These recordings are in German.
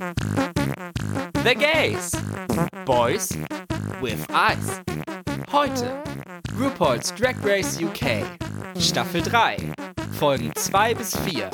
The Gays. Boys with Eyes. Heute RuPaul's Drag Race UK. Staffel 3. Folgen 2 bis 4.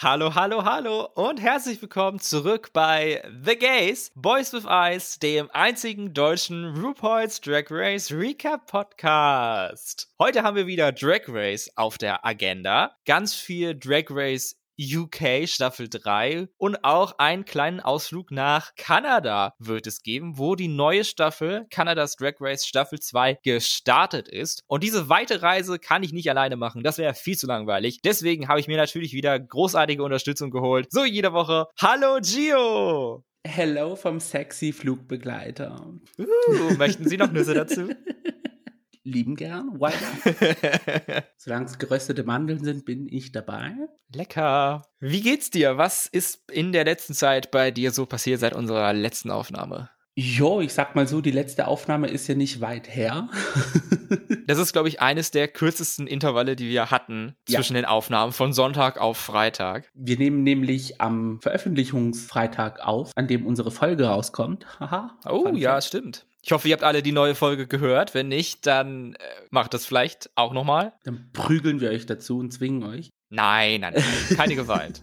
Hallo, hallo, hallo und herzlich willkommen zurück bei The Gays, Boys with Eyes, dem einzigen deutschen RuPaul's Drag Race Recap Podcast. Heute haben wir wieder Drag Race auf der Agenda. Ganz viel Drag Race UK Staffel 3 und auch einen kleinen Ausflug nach Kanada wird es geben, wo die neue Staffel Kanadas Drag Race Staffel 2 gestartet ist. Und diese weite Reise kann ich nicht alleine machen. Das wäre viel zu langweilig. Deswegen habe ich mir natürlich wieder großartige Unterstützung geholt. So jede Woche. Hallo Gio! Hello vom sexy Flugbegleiter. Uh, möchten Sie noch Nüsse dazu? lieben gern. Why Solange es geröstete Mandeln sind, bin ich dabei. Lecker. Wie geht's dir? Was ist in der letzten Zeit bei dir so passiert seit unserer letzten Aufnahme? Jo, ich sag mal so, die letzte Aufnahme ist ja nicht weit her. das ist, glaube ich, eines der kürzesten Intervalle, die wir hatten zwischen ja. den Aufnahmen von Sonntag auf Freitag. Wir nehmen nämlich am Veröffentlichungsfreitag auf, an dem unsere Folge rauskommt. Haha. Oh, ja, stimmt. Ich hoffe, ihr habt alle die neue Folge gehört. Wenn nicht, dann äh, macht das vielleicht auch nochmal. Dann prügeln wir euch dazu und zwingen euch. Nein, nein, nein keine Gewalt.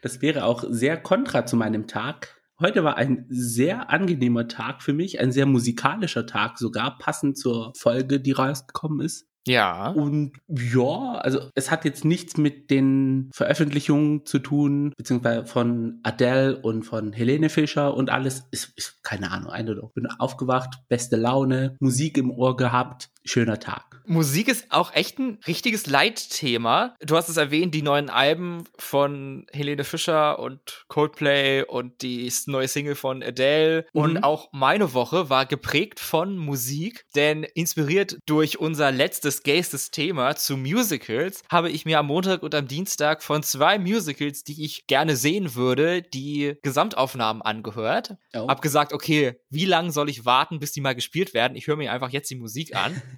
Das wäre auch sehr kontra zu meinem Tag. Heute war ein sehr angenehmer Tag für mich, ein sehr musikalischer Tag sogar, passend zur Folge, die rausgekommen ist. Ja. Und ja, also es hat jetzt nichts mit den Veröffentlichungen zu tun, beziehungsweise von Adele und von Helene Fischer und alles. Ist, ist keine Ahnung, Eindruck. Bin aufgewacht, beste Laune, Musik im Ohr gehabt, schöner Tag. Musik ist auch echt ein richtiges Leitthema. Du hast es erwähnt, die neuen Alben von Helene Fischer und Coldplay und die neue Single von Adele. Mhm. Und auch meine Woche war geprägt von Musik, denn inspiriert durch unser letztes gaystes Thema zu Musicals habe ich mir am Montag und am Dienstag von zwei Musicals, die ich gerne sehen würde, die Gesamtaufnahmen angehört. Oh. Hab gesagt, okay, wie lange soll ich warten, bis die mal gespielt werden? Ich höre mir einfach jetzt die Musik an.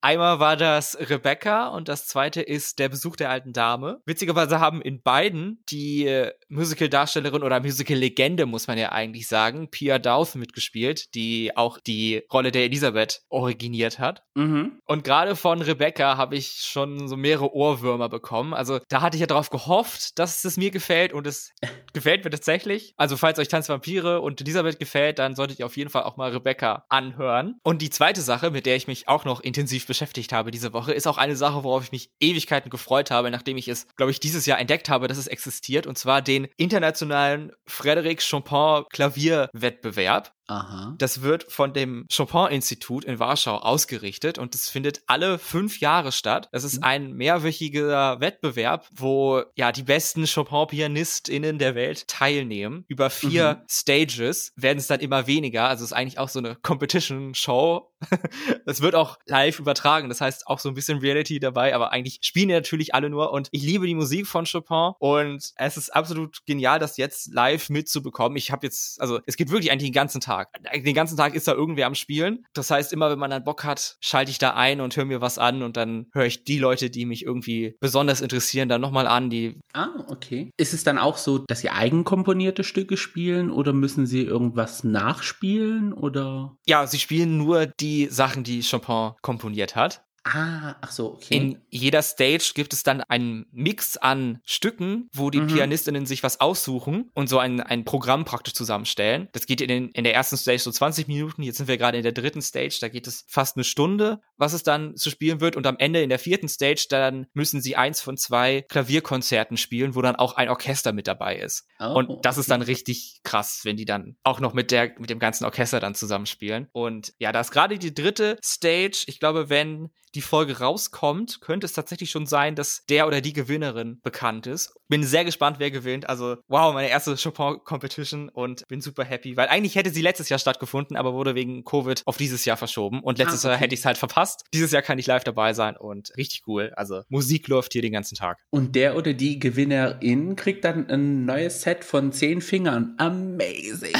Einmal war das Rebecca und das zweite ist der Besuch der alten Dame. Witzigerweise haben in beiden die äh, Musical-Darstellerin oder Musical-Legende, muss man ja eigentlich sagen, Pia Douth mitgespielt, die auch die Rolle der Elisabeth originiert hat. Mhm. Und gerade von Rebecca habe ich schon so mehrere Ohrwürmer bekommen. Also da hatte ich ja darauf gehofft, dass es mir gefällt und es gefällt mir tatsächlich. Also falls euch Tanz Vampire und Elisabeth gefällt, dann solltet ihr auf jeden Fall auch mal Rebecca anhören. Und die zweite Sache, mit der ich mich auch noch intensiv beschäftigt habe diese Woche, ist auch eine Sache, worauf ich mich Ewigkeiten gefreut habe, nachdem ich es, glaube ich, dieses Jahr entdeckt habe, dass es existiert, und zwar den internationalen Frédéric Chopin Klavierwettbewerb. Aha. Das wird von dem Chopin-Institut in Warschau ausgerichtet und es findet alle fünf Jahre statt. Das ist mhm. ein mehrwöchiger Wettbewerb, wo ja die besten Chopin-PianistInnen der Welt teilnehmen. Über vier mhm. Stages werden es dann immer weniger. Also es ist eigentlich auch so eine Competition-Show. Es wird auch live übertragen. Das heißt auch so ein bisschen Reality dabei, aber eigentlich spielen natürlich alle nur. Und ich liebe die Musik von Chopin und es ist absolut genial, das jetzt live mitzubekommen. Ich habe jetzt, also es geht wirklich eigentlich den ganzen Tag Tag. Den ganzen Tag ist da irgendwer am Spielen. Das heißt, immer wenn man dann Bock hat, schalte ich da ein und höre mir was an und dann höre ich die Leute, die mich irgendwie besonders interessieren, dann nochmal an. Die ah, okay. Ist es dann auch so, dass sie eigenkomponierte Stücke spielen oder müssen sie irgendwas nachspielen oder? Ja, sie spielen nur die Sachen, die Chopin komponiert hat. Ah, ach so, okay. In jeder Stage gibt es dann einen Mix an Stücken, wo die mhm. Pianistinnen sich was aussuchen und so ein, ein Programm praktisch zusammenstellen. Das geht in, den, in der ersten Stage so 20 Minuten, jetzt sind wir gerade in der dritten Stage, da geht es fast eine Stunde, was es dann zu spielen wird und am Ende in der vierten Stage, dann müssen sie eins von zwei Klavierkonzerten spielen, wo dann auch ein Orchester mit dabei ist. Oh, und das okay. ist dann richtig krass, wenn die dann auch noch mit der, mit dem ganzen Orchester dann zusammenspielen. Und ja, da ist gerade die dritte Stage, ich glaube, wenn die Folge rauskommt, könnte es tatsächlich schon sein, dass der oder die Gewinnerin bekannt ist. Bin sehr gespannt, wer gewinnt. Also, wow, meine erste Chopin-Competition und bin super happy, weil eigentlich hätte sie letztes Jahr stattgefunden, aber wurde wegen Covid auf dieses Jahr verschoben. Und letztes ah, okay. Jahr hätte ich es halt verpasst. Dieses Jahr kann ich live dabei sein und richtig cool. Also, Musik läuft hier den ganzen Tag. Und der oder die Gewinnerin kriegt dann ein neues Set von zehn Fingern. Amazing.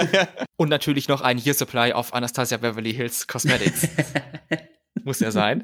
und natürlich noch ein Year Supply auf Anastasia Beverly Hills Cosmetics. Muss ja sein.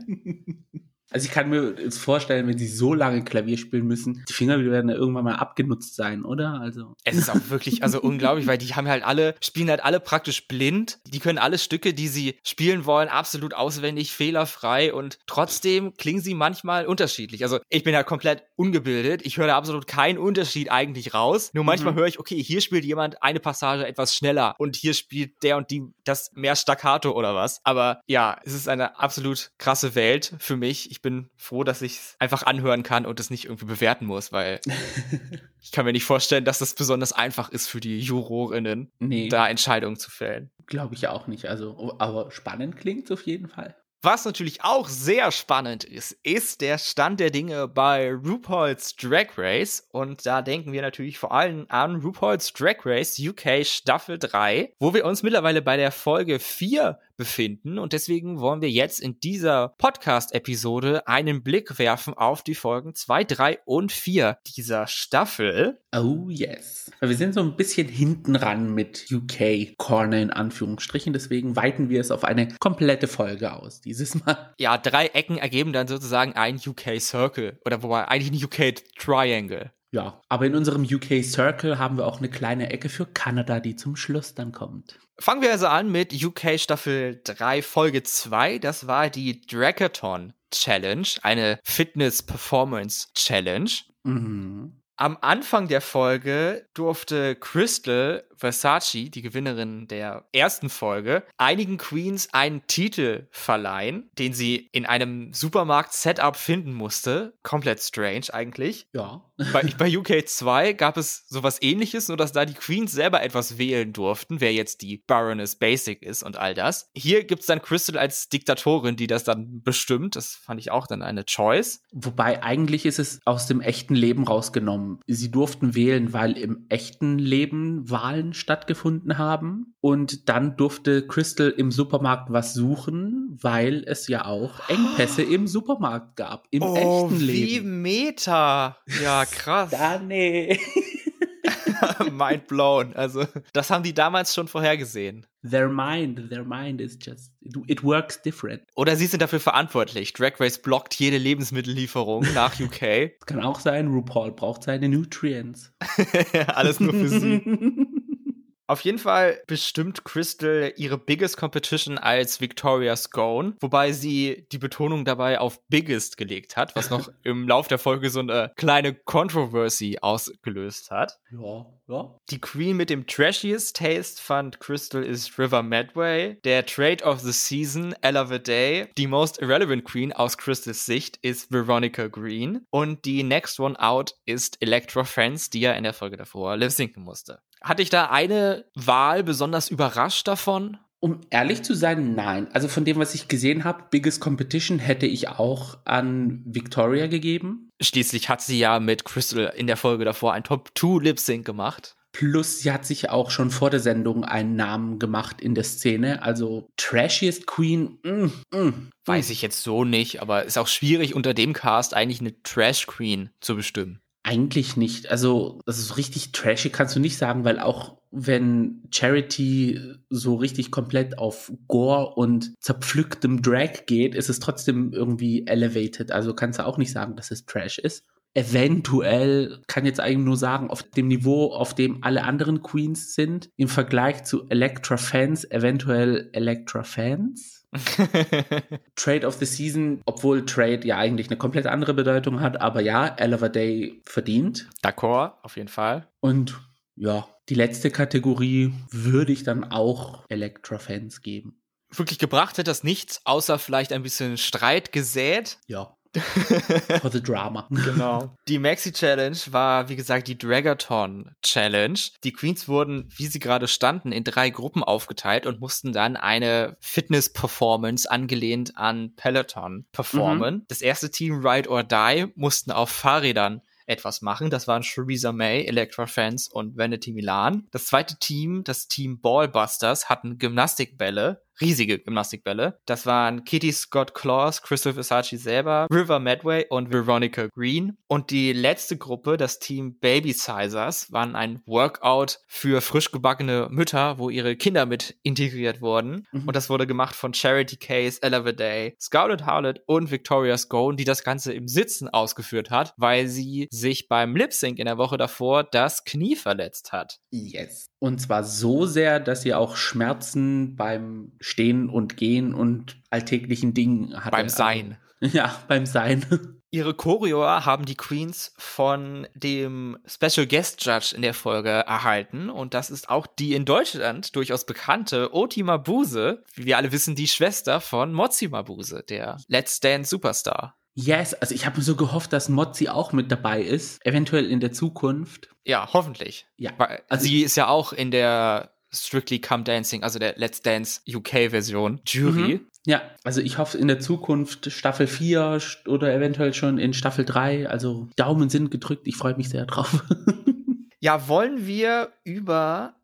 Also ich kann mir jetzt vorstellen, wenn sie so lange Klavier spielen müssen, die Finger werden ja irgendwann mal abgenutzt sein, oder? Also. Es ist auch wirklich, also unglaublich, weil die haben halt alle, spielen halt alle praktisch blind. Die können alle Stücke, die sie spielen wollen, absolut auswendig, fehlerfrei und trotzdem klingen sie manchmal unterschiedlich. Also ich bin halt komplett ungebildet. Ich höre da absolut keinen Unterschied eigentlich raus. Nur manchmal mhm. höre ich, okay, hier spielt jemand eine Passage etwas schneller und hier spielt der und die das mehr staccato oder was. Aber ja, es ist eine absolut krasse Welt für mich. Ich bin froh, dass ich es einfach anhören kann und es nicht irgendwie bewerten muss, weil ich kann mir nicht vorstellen, dass das besonders einfach ist für die Jurorinnen, nee. da Entscheidungen zu fällen. Glaube ich auch nicht. Also, aber spannend klingt es auf jeden Fall. Was natürlich auch sehr spannend ist, ist der Stand der Dinge bei RuPaul's Drag Race. Und da denken wir natürlich vor allem an RuPaul's Drag Race UK Staffel 3, wo wir uns mittlerweile bei der Folge 4 befinden. Und deswegen wollen wir jetzt in dieser Podcast-Episode einen Blick werfen auf die Folgen 2, 3 und 4 dieser Staffel. Oh yes. Wir sind so ein bisschen hinten ran mit UK Corner in Anführungsstrichen. Deswegen weiten wir es auf eine komplette Folge aus dieses Mal. Ja, drei Ecken ergeben dann sozusagen ein UK Circle. Oder wobei eigentlich ein UK Triangle. Ja, aber in unserem UK Circle haben wir auch eine kleine Ecke für Kanada, die zum Schluss dann kommt. Fangen wir also an mit UK Staffel 3 Folge 2. Das war die Dragathon Challenge, eine Fitness Performance Challenge. Mhm. Am Anfang der Folge durfte Crystal Versace, die Gewinnerin der ersten Folge, einigen Queens einen Titel verleihen, den sie in einem Supermarkt-Setup finden musste. Komplett strange eigentlich. Ja. Bei, bei UK 2 gab es sowas ähnliches, nur dass da die Queens selber etwas wählen durften, wer jetzt die Baroness Basic ist und all das. Hier gibt es dann Crystal als Diktatorin, die das dann bestimmt. Das fand ich auch dann eine Choice. Wobei eigentlich ist es aus dem echten Leben rausgenommen. Sie durften wählen, weil im echten Leben Wahlen stattgefunden haben. Und dann durfte Crystal im Supermarkt was suchen, weil es ja auch Engpässe im Supermarkt gab, im oh, echten Leben. Wie Meta. Ja, krass. da nee. Mind blown. Also, das haben die damals schon vorhergesehen. Their mind, their mind is just, it works different. Oder sie sind dafür verantwortlich. Drag Race blockt jede Lebensmittellieferung nach UK. Kann auch sein, RuPaul braucht seine Nutrients. Alles nur für sie. Auf jeden Fall bestimmt Crystal ihre Biggest Competition als Victoria Scone, wobei sie die Betonung dabei auf Biggest gelegt hat, was noch im Lauf der Folge so eine kleine Controversy ausgelöst hat. Ja, ja. Die Queen mit dem trashiest Taste fand Crystal ist River Medway. Der Trade of the Season, Ella the Day. Die most irrelevant Queen aus Crystals Sicht ist Veronica Green. Und die Next One Out ist Electra Friends, die ja in der Folge davor lip sinken musste. Hatte ich da eine Wahl besonders überrascht davon? Um ehrlich zu sein, nein. Also von dem, was ich gesehen habe, Biggest Competition hätte ich auch an Victoria gegeben. Schließlich hat sie ja mit Crystal in der Folge davor ein Top 2 Lip Sync gemacht. Plus, sie hat sich auch schon vor der Sendung einen Namen gemacht in der Szene. Also Trashiest Queen, mm, mm, weiß ich jetzt so nicht, aber ist auch schwierig unter dem Cast eigentlich eine Trash Queen zu bestimmen. Eigentlich nicht. Also, das ist richtig trashy, kannst du nicht sagen, weil auch wenn Charity so richtig komplett auf Gore und zerpflücktem Drag geht, ist es trotzdem irgendwie elevated. Also kannst du auch nicht sagen, dass es Trash ist. Eventuell kann jetzt eigentlich nur sagen, auf dem Niveau, auf dem alle anderen Queens sind, im Vergleich zu Electra Fans, eventuell Electra Fans Trade of the Season, obwohl Trade ja eigentlich eine komplett andere Bedeutung hat, aber ja, Oliver Day verdient. D'accord, auf jeden Fall. Und ja, die letzte Kategorie würde ich dann auch Electra-Fans geben. Wirklich gebracht hat das nichts, außer vielleicht ein bisschen Streit gesät. Ja. For the drama. Genau. Die Maxi Challenge war, wie gesagt, die Dragathon Challenge. Die Queens wurden, wie sie gerade standen, in drei Gruppen aufgeteilt und mussten dann eine Fitness-Performance angelehnt an Peloton performen. Mhm. Das erste Team Ride or Die mussten auf Fahrrädern etwas machen. Das waren Theresa May, Electra Fans und Vanity Milan. Das zweite Team, das Team Ballbusters, hatten Gymnastikbälle riesige Gymnastikbälle. Das waren Kitty Scott Claus, Crystal Versace selber, River Medway und Veronica Green. Und die letzte Gruppe, das Team Baby Sizers, waren ein Workout für frisch gebackene Mütter, wo ihre Kinder mit integriert wurden. Mhm. Und das wurde gemacht von Charity Case, Ella Day, Scarlett Harlot und Victoria Scone, die das Ganze im Sitzen ausgeführt hat, weil sie sich beim Lip Sync in der Woche davor das Knie verletzt hat. Yes. Und zwar so sehr, dass sie auch Schmerzen beim Stehen und Gehen und alltäglichen Dingen hatte. Beim Sein. Ja, beim Sein. Ihre Choreo haben die Queens von dem Special Guest Judge in der Folge erhalten. Und das ist auch die in Deutschland durchaus bekannte Oti Mabuse. Wie wir alle wissen, die Schwester von Mozi Mabuse, der Let's Dance Superstar. Yes, also ich habe mir so gehofft, dass Mozzi auch mit dabei ist, eventuell in der Zukunft. Ja, hoffentlich. Ja. Weil, also sie ist ja auch in der Strictly Come Dancing, also der Let's Dance UK-Version, Jury. Mhm. Ja, also ich hoffe in der Zukunft Staffel 4 oder eventuell schon in Staffel 3. Also Daumen sind gedrückt, ich freue mich sehr drauf. ja, wollen wir über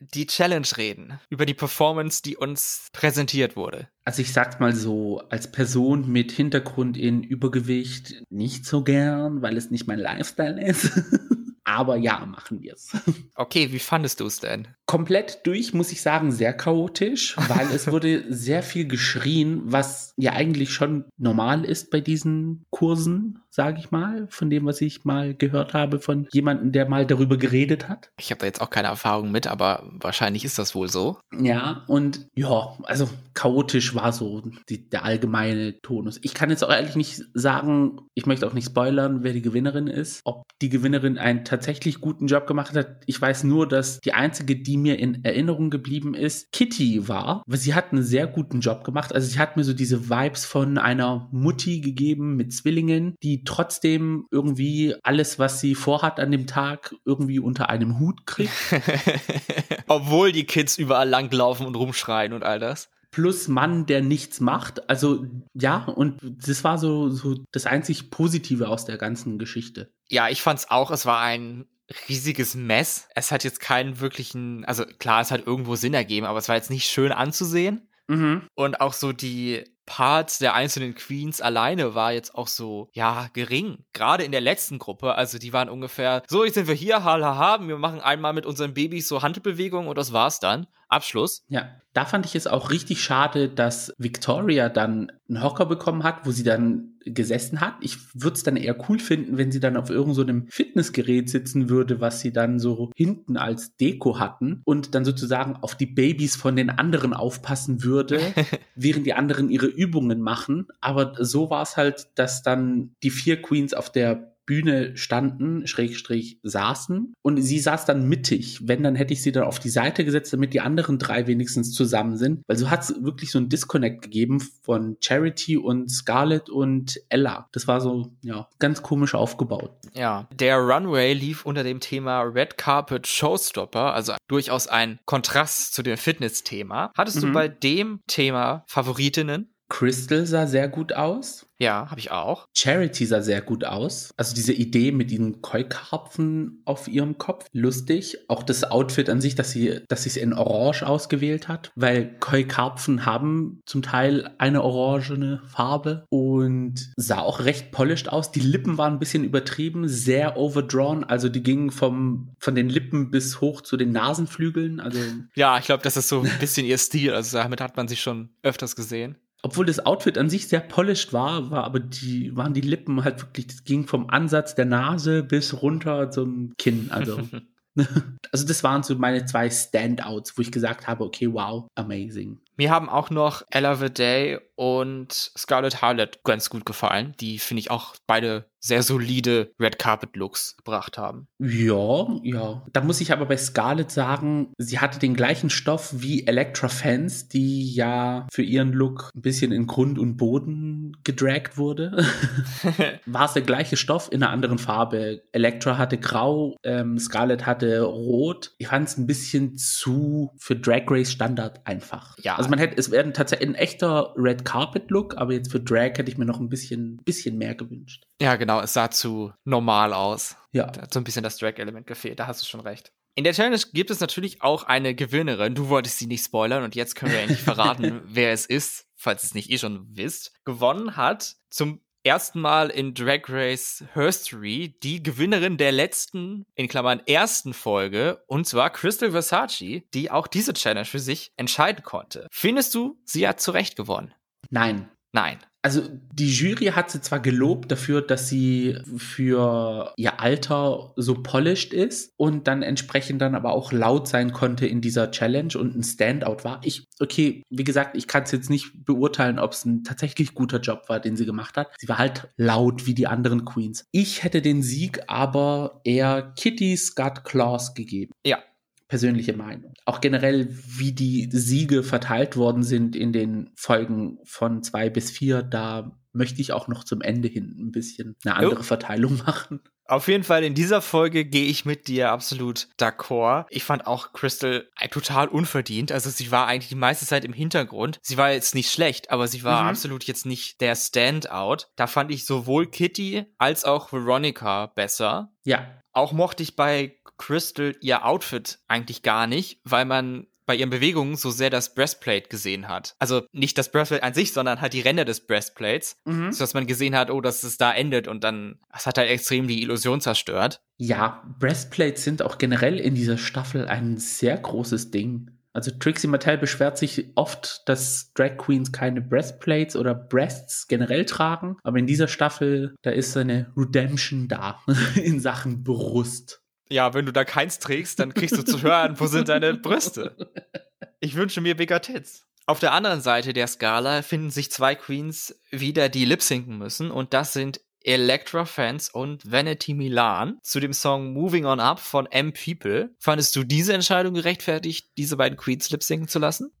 die Challenge reden, über die Performance, die uns präsentiert wurde. Also ich sag's mal so, als Person mit Hintergrund in Übergewicht nicht so gern, weil es nicht mein Lifestyle ist. Aber ja, machen wir es. Okay, wie fandest du es denn? Komplett durch, muss ich sagen, sehr chaotisch, weil es wurde sehr viel geschrien, was ja eigentlich schon normal ist bei diesen Kursen, sage ich mal, von dem, was ich mal gehört habe von jemandem, der mal darüber geredet hat. Ich habe da jetzt auch keine Erfahrung mit, aber wahrscheinlich ist das wohl so. Ja, und ja, also chaotisch war so die, der allgemeine Tonus. Ich kann jetzt auch ehrlich nicht sagen, ich möchte auch nicht spoilern, wer die Gewinnerin ist, ob die Gewinnerin einen tatsächlich guten Job gemacht hat. Ich weiß nur, dass die einzige, die mir in Erinnerung geblieben ist, Kitty war, weil sie hat einen sehr guten Job gemacht. Also sie hat mir so diese Vibes von einer Mutti gegeben mit Zwillingen, die trotzdem irgendwie alles, was sie vorhat an dem Tag, irgendwie unter einem Hut kriegt. Obwohl die Kids überall langlaufen und rumschreien und all das plus Mann, der nichts macht. Also ja, und das war so, so das einzig Positive aus der ganzen Geschichte. Ja, ich fand's auch, es war ein riesiges Mess. Es hat jetzt keinen wirklichen, also klar, es hat irgendwo Sinn ergeben, aber es war jetzt nicht schön anzusehen. Mhm. Und auch so die Parts der einzelnen Queens alleine war jetzt auch so, ja, gering. Gerade in der letzten Gruppe, also die waren ungefähr, so, jetzt sind wir hier, haha, wir machen einmal mit unseren Babys so Handbewegungen und das war's dann. Abschluss. Ja, da fand ich es auch richtig schade, dass Victoria dann einen Hocker bekommen hat, wo sie dann gesessen hat. Ich würde es dann eher cool finden, wenn sie dann auf irgendeinem so Fitnessgerät sitzen würde, was sie dann so hinten als Deko hatten und dann sozusagen auf die Babys von den anderen aufpassen würde, während die anderen ihre Übungen machen. Aber so war es halt, dass dann die vier Queens auf der Bühne standen, Schrägstrich saßen und sie saß dann mittig. Wenn, dann hätte ich sie dann auf die Seite gesetzt, damit die anderen drei wenigstens zusammen sind. Weil so hat es wirklich so ein Disconnect gegeben von Charity und Scarlett und Ella. Das war so, ja, ganz komisch aufgebaut. Ja, der Runway lief unter dem Thema Red Carpet Showstopper, also durchaus ein Kontrast zu dem Fitness-Thema. Hattest mhm. du bei dem Thema Favoritinnen? Crystal sah sehr gut aus. Ja, habe ich auch. Charity sah sehr gut aus. Also diese Idee mit diesen Keukarpfen auf ihrem Kopf, lustig. Auch das Outfit an sich, dass sie, dass sie es in Orange ausgewählt hat, weil Keukarpfen haben zum Teil eine orangene Farbe und sah auch recht polished aus. Die Lippen waren ein bisschen übertrieben, sehr overdrawn. Also die gingen vom von den Lippen bis hoch zu den Nasenflügeln. Also ja, ich glaube, das ist so ein bisschen ihr Stil. Also damit hat man sich schon öfters gesehen obwohl das Outfit an sich sehr polished war, war aber die, waren die Lippen halt wirklich, das ging vom Ansatz der Nase bis runter zum Kinn. Also, also das waren so meine zwei Standouts, wo ich gesagt habe, okay, wow, amazing. Mir haben auch noch Ella Day und Scarlett Harlot ganz gut gefallen. Die finde ich auch beide sehr solide Red Carpet Looks gebracht haben. Ja, ja. Da muss ich aber bei Scarlett sagen, sie hatte den gleichen Stoff wie Electra Fans, die ja für ihren Look ein bisschen in Grund und Boden gedragt wurde. War es der gleiche Stoff in einer anderen Farbe. Electra hatte grau, ähm, Scarlett hatte rot. Ich fand es ein bisschen zu für Drag Race Standard einfach. Ja. Also man hätte, es wäre tatsächlich ein echter Red Carpet Look, aber jetzt für Drag hätte ich mir noch ein bisschen, bisschen mehr gewünscht. Ja, genau, es sah zu normal aus. Ja. Da hat so ein bisschen das Drag-Element gefehlt, da hast du schon recht. In der Challenge gibt es natürlich auch eine Gewinnerin. Du wolltest sie nicht spoilern und jetzt können wir endlich verraten, wer es ist, falls es nicht eh schon wisst. Gewonnen hat zum ersten Mal in Drag Race Herstory die Gewinnerin der letzten, in Klammern, ersten Folge, und zwar Crystal Versace, die auch diese Challenge für sich entscheiden konnte. Findest du, sie hat zu Recht gewonnen? Nein. Nein. Also die Jury hat sie zwar gelobt dafür, dass sie für ihr Alter so polished ist und dann entsprechend dann aber auch laut sein konnte in dieser Challenge und ein Standout war. Ich, okay, wie gesagt, ich kann es jetzt nicht beurteilen, ob es ein tatsächlich guter Job war, den sie gemacht hat. Sie war halt laut wie die anderen Queens. Ich hätte den Sieg aber eher Kitty Scott Claus gegeben. Ja, persönliche Meinung. Auch generell, wie die Siege verteilt worden sind in den Folgen von zwei bis vier, da möchte ich auch noch zum Ende hin ein bisschen eine andere jo. Verteilung machen. Auf jeden Fall in dieser Folge gehe ich mit dir absolut d'accord. Ich fand auch Crystal total unverdient. Also sie war eigentlich die meiste Zeit im Hintergrund. Sie war jetzt nicht schlecht, aber sie war mhm. absolut jetzt nicht der Standout. Da fand ich sowohl Kitty als auch Veronica besser. Ja. Auch mochte ich bei Crystal ihr Outfit eigentlich gar nicht, weil man bei ihren Bewegungen so sehr das Breastplate gesehen hat. Also nicht das Breastplate an sich, sondern halt die Ränder des Breastplates, mhm. sodass man gesehen hat, oh, dass es da endet und dann, es hat halt extrem die Illusion zerstört. Ja, Breastplates sind auch generell in dieser Staffel ein sehr großes Ding. Also Trixie Mattel beschwert sich oft, dass Drag Queens keine Breastplates oder Breasts generell tragen, aber in dieser Staffel, da ist eine Redemption da in Sachen Brust. Ja, wenn du da keins trägst, dann kriegst du zu hören, wo sind deine Brüste? Ich wünsche mir bigger tits. Auf der anderen Seite der Skala finden sich zwei Queens wieder, die lip-sinken müssen und das sind Electra Fans und Vanity Milan zu dem Song Moving On Up von M People. Fandest du diese Entscheidung gerechtfertigt, diese beiden Queens lip-sinken zu lassen?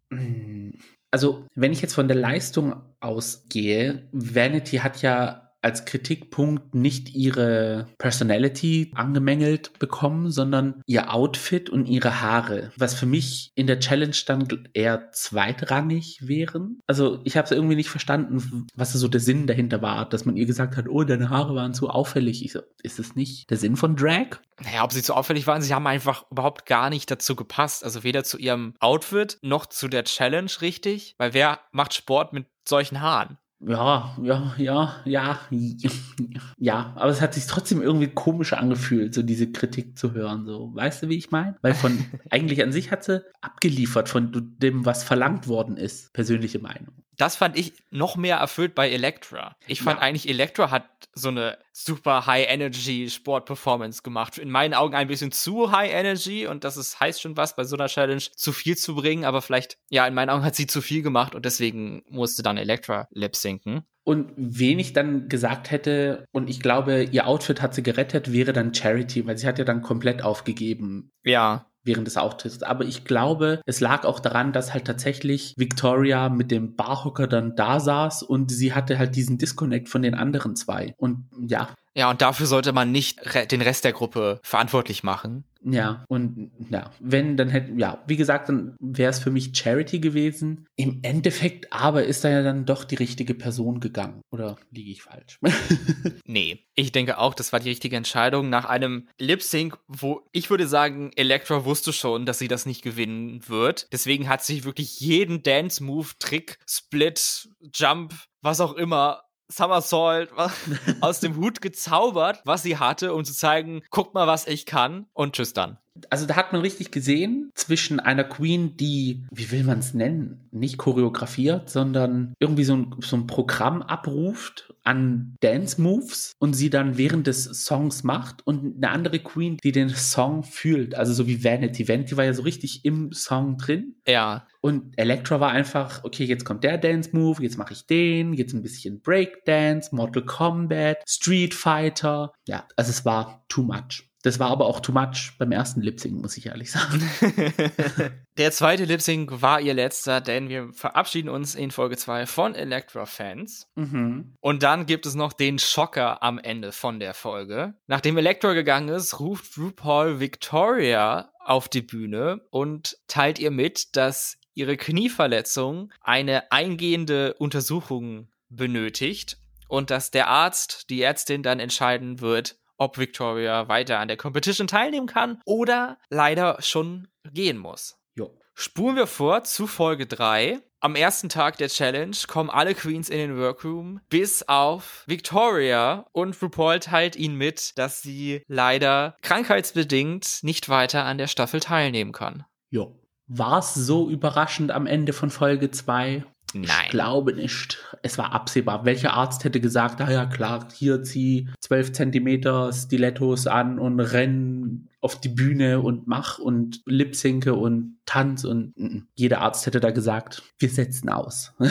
Also, wenn ich jetzt von der Leistung ausgehe, Vanity hat ja als Kritikpunkt nicht ihre Personality angemängelt bekommen, sondern ihr Outfit und ihre Haare, was für mich in der Challenge dann eher zweitrangig wären. Also ich habe es irgendwie nicht verstanden, was so der Sinn dahinter war, dass man ihr gesagt hat, oh, deine Haare waren zu auffällig. Ich so, ist es nicht der Sinn von Drag? Naja, ob sie zu auffällig waren, sie haben einfach überhaupt gar nicht dazu gepasst. Also weder zu ihrem Outfit noch zu der Challenge richtig, weil wer macht Sport mit solchen Haaren? Ja, ja, ja, ja, ja, aber es hat sich trotzdem irgendwie komisch angefühlt, so diese Kritik zu hören, so, weißt du, wie ich meine? Weil von, eigentlich an sich hat sie abgeliefert von dem, was verlangt worden ist, persönliche Meinung das fand ich noch mehr erfüllt bei Elektra. Ich fand ja. eigentlich, Elektra hat so eine super High-Energy-Sport-Performance gemacht. In meinen Augen ein bisschen zu High-Energy und das ist, heißt schon was, bei so einer Challenge zu viel zu bringen, aber vielleicht, ja, in meinen Augen hat sie zu viel gemacht und deswegen musste dann Elektra lip sinken. Und wen ich dann gesagt hätte, und ich glaube, ihr Outfit hat sie gerettet, wäre dann Charity, weil sie hat ja dann komplett aufgegeben. Ja während des Auftritts. Aber ich glaube, es lag auch daran, dass halt tatsächlich Victoria mit dem Barhocker dann da saß und sie hatte halt diesen Disconnect von den anderen zwei. Und ja. Ja, und dafür sollte man nicht den Rest der Gruppe verantwortlich machen. Ja, und ja, wenn, dann hätte, ja, wie gesagt, dann wäre es für mich Charity gewesen. Im Endeffekt aber ist da ja dann doch die richtige Person gegangen. Oder liege ich falsch? nee, ich denke auch, das war die richtige Entscheidung. Nach einem Lip Sync, wo ich würde sagen, Elektra wusste schon, dass sie das nicht gewinnen wird. Deswegen hat sie wirklich jeden Dance-Move, Trick, Split, Jump, was auch immer Somersault aus dem Hut gezaubert, was sie hatte, um zu zeigen, guck mal, was ich kann und tschüss dann. Also da hat man richtig gesehen zwischen einer Queen, die, wie will man es nennen, nicht choreografiert, sondern irgendwie so ein, so ein Programm abruft an Dance Moves und sie dann während des Songs macht und eine andere Queen, die den Song fühlt, also so wie Vanity. Vanity war ja so richtig im Song drin. Ja. Und Electra war einfach, okay, jetzt kommt der Dance Move, jetzt mache ich den, jetzt ein bisschen Breakdance, Mortal Kombat, Street Fighter. Ja, also es war too much. Das war aber auch too much beim ersten Lip Sync, muss ich ehrlich sagen. Der zweite Lip Sync war ihr letzter, denn wir verabschieden uns in Folge 2 von Electra Fans. Mhm. Und dann gibt es noch den Schocker am Ende von der Folge. Nachdem Electra gegangen ist, ruft RuPaul Victoria auf die Bühne und teilt ihr mit, dass ihre Knieverletzung eine eingehende Untersuchung benötigt und dass der Arzt, die Ärztin dann entscheiden wird, ob Victoria weiter an der Competition teilnehmen kann oder leider schon gehen muss. Jo. Spulen wir vor zu Folge 3. Am ersten Tag der Challenge kommen alle Queens in den Workroom, bis auf Victoria und RuPaul teilt ihnen mit, dass sie leider krankheitsbedingt nicht weiter an der Staffel teilnehmen kann. Jo. War es so überraschend am Ende von Folge 2? Nein. Ich glaube nicht. Es war absehbar. Welcher Arzt hätte gesagt, ah ja klar, hier zieh 12 Zentimeter Stilettos an und renn auf die Bühne und mach und lipsinke und tanz und mm, mm. jeder Arzt hätte da gesagt, wir setzen aus.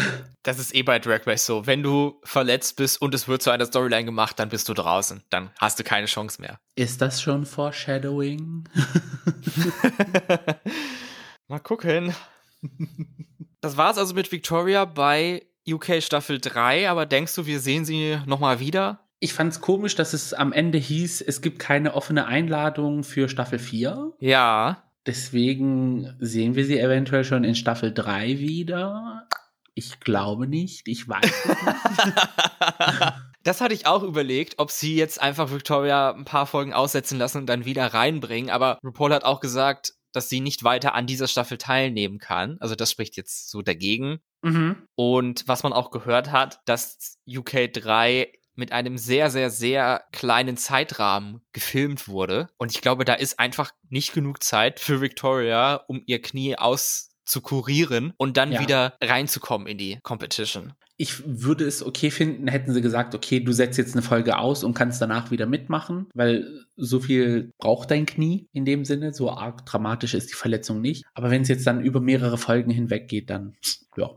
Das ist eh bei Drag Race so. Wenn du verletzt bist und es wird zu einer Storyline gemacht, dann bist du draußen. Dann hast du keine Chance mehr. Ist das schon Foreshadowing? Mal gucken. Das war's also mit Victoria bei UK Staffel 3, aber denkst du, wir sehen sie nochmal wieder? Ich fand's komisch, dass es am Ende hieß, es gibt keine offene Einladung für Staffel 4. Ja. Deswegen sehen wir sie eventuell schon in Staffel 3 wieder. Ich glaube nicht. Ich weiß es nicht. Das hatte ich auch überlegt, ob sie jetzt einfach Victoria ein paar Folgen aussetzen lassen und dann wieder reinbringen. Aber RuPaul hat auch gesagt, dass sie nicht weiter an dieser Staffel teilnehmen kann. Also das spricht jetzt so dagegen. Mhm. Und was man auch gehört hat, dass UK 3 mit einem sehr, sehr, sehr kleinen Zeitrahmen gefilmt wurde. Und ich glaube, da ist einfach nicht genug Zeit für Victoria, um ihr Knie auszukurieren und dann Ja. wieder reinzukommen in die Competition. Ich würde es okay finden, hätten sie gesagt, okay, du setzt jetzt eine Folge aus und kannst danach wieder mitmachen, weil so viel braucht dein Knie in dem Sinne, so arg dramatisch ist die Verletzung nicht. Aber wenn es jetzt dann über mehrere Folgen hinweg geht, dann, ja,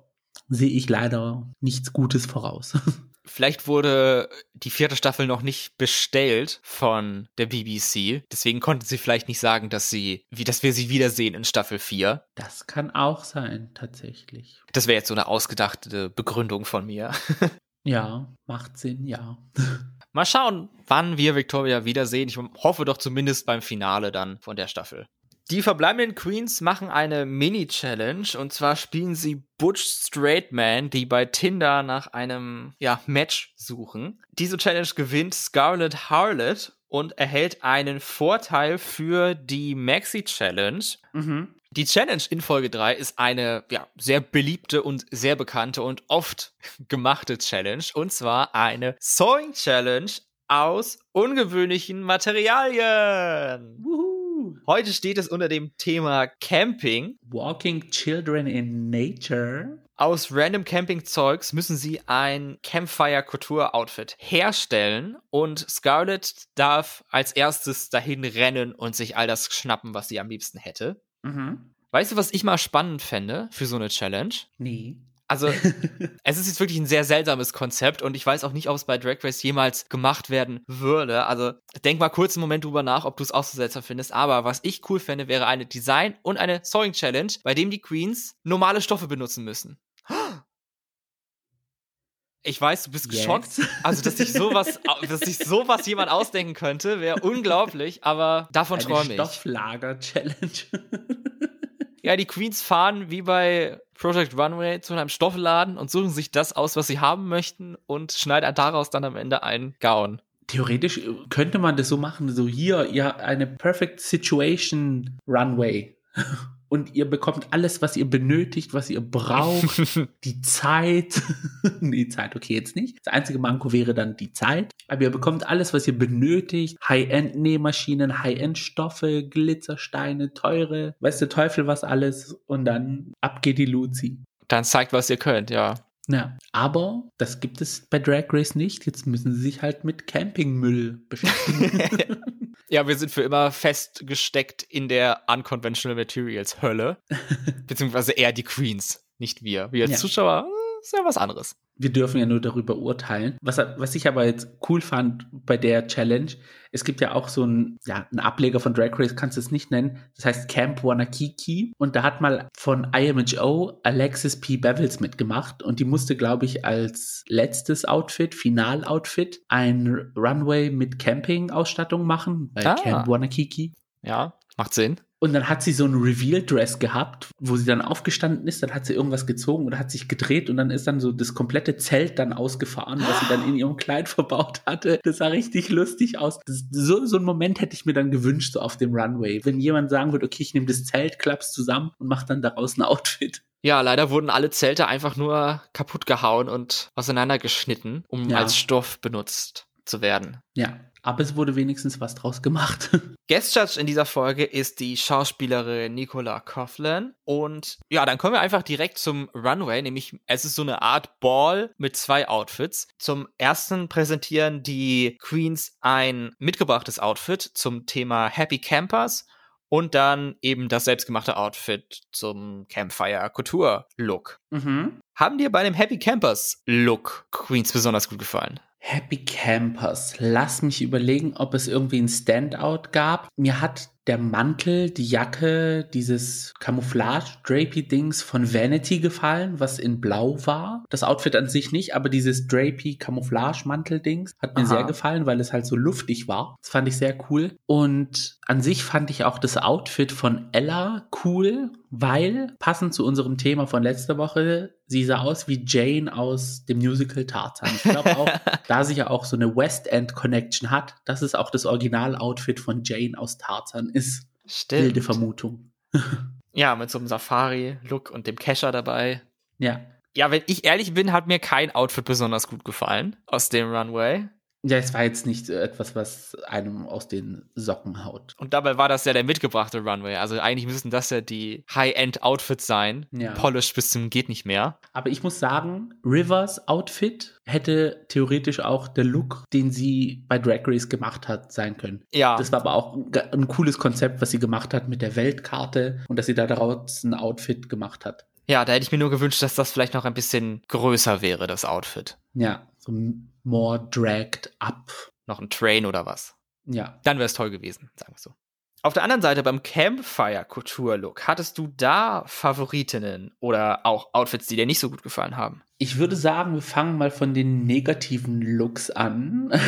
sehe ich leider nichts Gutes voraus. Vielleicht wurde die vierte Staffel noch nicht bestellt von der BBC. Deswegen konnten sie vielleicht nicht sagen, dass sie, wie, dass wir sie wiedersehen in Staffel 4. Das kann auch sein, tatsächlich. Das wäre jetzt so eine ausgedachte Begründung von mir. Ja, macht Sinn, ja. Mal schauen, wann wir Victoria wiedersehen. Ich hoffe doch zumindest beim Finale dann von der Staffel. Die verbleibenden Queens machen eine Mini-Challenge und zwar spielen sie Butch Straight Man, die bei Tinder nach einem ja, Match suchen. Diese Challenge gewinnt Scarlett Harlot und erhält einen Vorteil für die Maxi-Challenge. Mhm. Die Challenge in Folge 3 ist eine ja, sehr beliebte und sehr bekannte und oft gemachte Challenge. Und zwar eine Sewing Challenge aus ungewöhnlichen Materialien. Heute steht es unter dem Thema Camping. Walking Children in Nature. Aus random Camping-Zeugs müssen sie ein Campfire-Couture-Outfit herstellen und Scarlett darf als erstes dahin rennen und sich all das schnappen, was sie am liebsten hätte. Mhm. Weißt du, was ich mal spannend fände für so eine Challenge? Nee. Also, es ist jetzt wirklich ein sehr seltsames Konzept und ich weiß auch nicht, ob es bei Drag Race jemals gemacht werden würde. Also, denk mal kurz einen Moment drüber nach, ob du es auch so seltsam findest. Aber was ich cool fände, wäre eine Design- und eine Sewing Challenge, bei dem die Queens normale Stoffe benutzen müssen. Ich weiß, du bist Yes. geschockt. Also, dass sich sowas, dass sich sowas jemand ausdenken könnte, wäre unglaublich, aber davon träume ich. Stofflager-Challenge. Ja, die Queens fahren wie bei Project Runway zu einem Stoffladen und suchen sich das aus, was sie haben möchten und schneiden daraus dann am Ende einen Gown. Theoretisch äh, könnte man das so machen, so hier, ja, eine Perfect Situation Runway. Und ihr bekommt alles, was ihr benötigt, was ihr braucht, die Zeit. die Zeit, okay, jetzt nicht. Das einzige Manko wäre dann die Zeit. Aber ihr bekommt alles, was ihr benötigt. High-End-Nähmaschinen, High-End-Stoffe, Glitzersteine, teure, weiß der Teufel was alles. Und dann ab geht die Luzi. Dann zeigt, was ihr könnt, ja. Ja, aber das gibt es bei Drag Race nicht. Jetzt müssen sie sich halt mit Campingmüll beschäftigen. Ja, wir sind für immer festgesteckt in der Unconventional Materials Hölle. Beziehungsweise eher die Queens, nicht wir. Wir als Ja. Zuschauer, äh, ist ja was anderes. Wir dürfen ja nur darüber urteilen. Was, was ich aber jetzt cool fand bei der Challenge, es gibt ja auch so ein, ja, ein Ableger von Drag Race, kannst du es nicht nennen. Das heißt Camp Wanakiki. Und da hat mal von IMHO Alexis P. Bevels mitgemacht. Und die musste, glaube ich, als letztes Outfit, Finaloutfit, ein Runway mit Camping-Ausstattung machen bei Ah. Camp Wanakiki. Ja, macht Sinn. Und dann hat sie so ein Reveal-Dress gehabt, wo sie dann aufgestanden ist, dann hat sie irgendwas gezogen oder hat sich gedreht und dann ist dann so das komplette Zelt dann ausgefahren, was sie dann in ihrem Kleid verbaut hatte. Das sah richtig lustig aus. Das, so, so einen Moment hätte ich mir dann gewünscht, so auf dem Runway. Wenn jemand sagen würde, okay, ich nehme das Zelt, klapp's zusammen und mach dann daraus ein Outfit. Ja, leider wurden alle Zelte einfach nur kaputt gehauen und auseinandergeschnitten, um ja. als Stoff benutzt zu werden. Ja, aber es wurde wenigstens was draus gemacht. Guest Judge in dieser Folge ist die Schauspielerin Nicola Coughlin. Und ja, dann kommen wir einfach direkt zum Runway, nämlich es ist so eine Art Ball mit zwei Outfits. Zum ersten präsentieren die Queens ein mitgebrachtes Outfit zum Thema Happy Campers und dann eben das selbstgemachte Outfit zum Campfire Couture Look. Mhm. Haben dir bei dem Happy Campers Look Queens besonders gut gefallen? Happy Campers. Lass mich überlegen, ob es irgendwie ein Standout gab. Mir hat der Mantel, die Jacke, dieses Camouflage-Drapey-Dings von Vanity gefallen, was in Blau war. Das Outfit an sich nicht, aber dieses Drapey-Camouflage-Mantel-Dings hat mir Aha. sehr gefallen, weil es halt so luftig war. Das fand ich sehr cool. Und an sich fand ich auch das Outfit von Ella cool, weil passend zu unserem Thema von letzter Woche, sie sah aus wie Jane aus dem Musical Tarzan. Ich glaube auch, da sie ja auch so eine West End Connection hat, das ist auch das Original-Outfit von Jane aus Tarzan ist. Stimmt. Wilde Vermutung. ja, mit so einem Safari-Look und dem Kescher dabei. Ja. Ja, wenn ich ehrlich bin, hat mir kein Outfit besonders gut gefallen aus dem Runway. Ja, es war jetzt nicht etwas, was einem aus den Socken haut. Und dabei war das ja der mitgebrachte Runway. Also eigentlich müssten das ja die High-End-Outfits sein. Ja. Polished bis zum geht nicht mehr. Aber ich muss sagen, Rivers Outfit hätte theoretisch auch der Look, den sie bei Drag Race gemacht hat, sein können. Ja. Das war aber auch ein, ein cooles Konzept, was sie gemacht hat mit der Weltkarte und dass sie da daraus ein Outfit gemacht hat. Ja, da hätte ich mir nur gewünscht, dass das vielleicht noch ein bisschen größer wäre, das Outfit. Ja, so more dragged up. Noch ein Train oder was? Ja. Dann wäre es toll gewesen, sagen wir so. Auf der anderen Seite beim Campfire Couture Look, hattest du da Favoritinnen oder auch Outfits, die dir nicht so gut gefallen haben? Ich würde sagen, wir fangen mal von den negativen Looks an.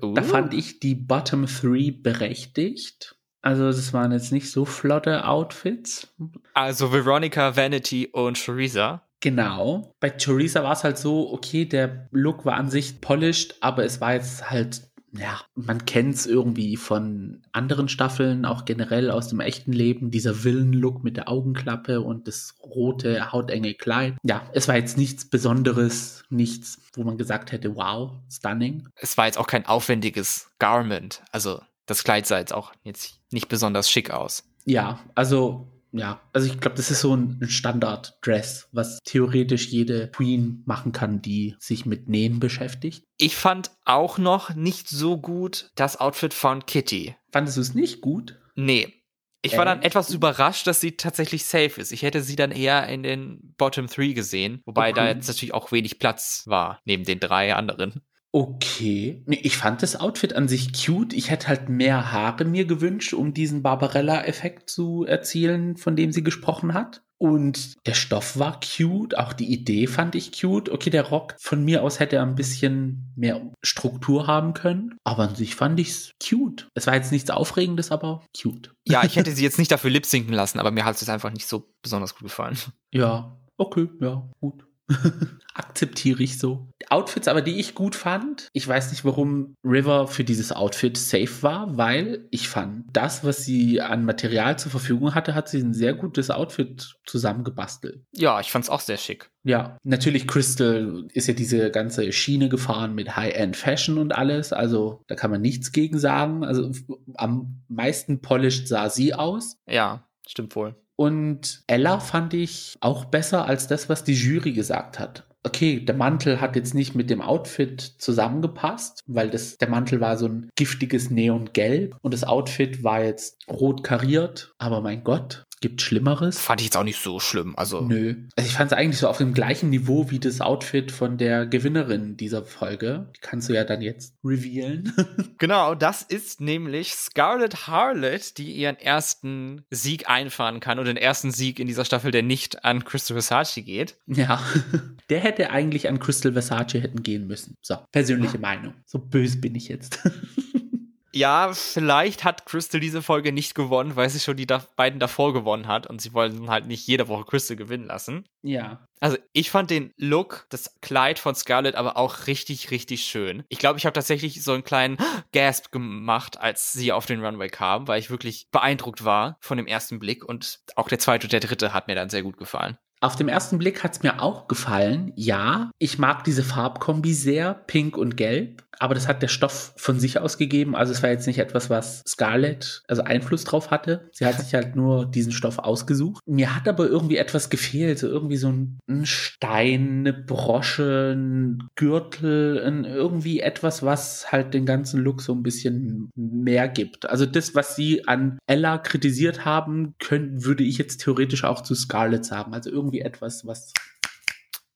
Uh. da fand ich die Bottom Three berechtigt. Also, das waren jetzt nicht so flotte Outfits. Also Veronica, Vanity und Theresa. Genau. Bei Theresa war es halt so, okay, der Look war an sich polished, aber es war jetzt halt, ja, man kennt es irgendwie von anderen Staffeln, auch generell aus dem echten Leben, dieser Villen-Look mit der Augenklappe und das rote, hautenge Kleid. Ja, es war jetzt nichts Besonderes, nichts, wo man gesagt hätte, wow, stunning. Es war jetzt auch kein aufwendiges Garment. Also das Kleid sah jetzt auch jetzt nicht besonders schick aus. Ja, also ja, also ich glaube, das ist so ein Standard-Dress, was theoretisch jede Queen machen kann, die sich mit Nähen beschäftigt. Ich fand auch noch nicht so gut das Outfit von Kitty. Fandest du es nicht gut? Nee. Ich war dann etwas überrascht, dass sie tatsächlich safe ist. Ich hätte sie dann eher in den Bottom 3 gesehen, wobei okay. da jetzt natürlich auch wenig Platz war, neben den drei anderen. Okay. Nee, ich fand das Outfit an sich cute. Ich hätte halt mehr Haare mir gewünscht, um diesen Barbarella-Effekt zu erzielen, von dem sie gesprochen hat. Und der Stoff war cute, auch die Idee fand ich cute. Okay, der Rock von mir aus hätte ein bisschen mehr Struktur haben können, aber an sich fand ich's cute. Es war jetzt nichts Aufregendes, aber cute. Ja, ich hätte sie jetzt nicht dafür lip sinken lassen, aber mir hat es einfach nicht so besonders gut gefallen. Ja, okay, ja, gut. Akzeptiere ich so. Outfits aber, die ich gut fand. Ich weiß nicht, warum River für dieses Outfit safe war, weil ich fand, das, was sie an Material zur Verfügung hatte, hat sie ein sehr gutes Outfit zusammengebastelt. Ja, ich fand es auch sehr schick. Ja, natürlich Crystal ist ja diese ganze Schiene gefahren mit High-End Fashion und alles. Also da kann man nichts gegen sagen. Also am meisten polished sah sie aus. Ja, stimmt wohl. Und Ella fand ich auch besser als das, was die Jury gesagt hat. Okay, der Mantel hat jetzt nicht mit dem Outfit zusammengepasst, weil das, der Mantel war so ein giftiges Neongelb und das Outfit war jetzt rot kariert. Aber mein Gott, Gibt Schlimmeres? Fand ich jetzt auch nicht so schlimm. Also Nö. Also ich fand es eigentlich so auf dem gleichen Niveau wie das Outfit von der Gewinnerin dieser Folge. Die kannst du ja dann jetzt revealen. genau, das ist nämlich Scarlett Harlot, die ihren ersten Sieg einfahren kann und den ersten Sieg in dieser Staffel, der nicht an Crystal Versace geht. Ja. Der hätte eigentlich an Crystal Versace hätten gehen müssen. So, persönliche Meinung. So böse bin ich jetzt. Ja, vielleicht hat Crystal diese Folge nicht gewonnen, weil sie schon die da beiden davor gewonnen hat und sie wollen halt nicht jede Woche Crystal gewinnen lassen. Ja. Also ich fand den Look, das Kleid von Scarlett aber auch richtig, richtig schön. Ich glaube, ich habe tatsächlich so einen kleinen Gasp gemacht, als sie auf den Runway kam, weil ich wirklich beeindruckt war von dem ersten Blick und auch der zweite und der dritte hat mir dann sehr gut gefallen. Auf dem ersten Blick hat es mir auch gefallen. Ja, ich mag diese Farbkombi sehr, pink und gelb. Aber das hat der Stoff von sich aus gegeben. Also es war jetzt nicht etwas, was Scarlett also Einfluss drauf hatte. Sie hat sich halt nur diesen Stoff ausgesucht. Mir hat aber irgendwie etwas gefehlt. So irgendwie so ein, Stein, eine Brosche, ein Gürtel, ein irgendwie etwas, was halt den ganzen Look so ein bisschen mehr gibt. Also das, was sie an Ella kritisiert haben, können, würde ich jetzt theoretisch auch zu Scarlett sagen. Also irgendwie etwas, was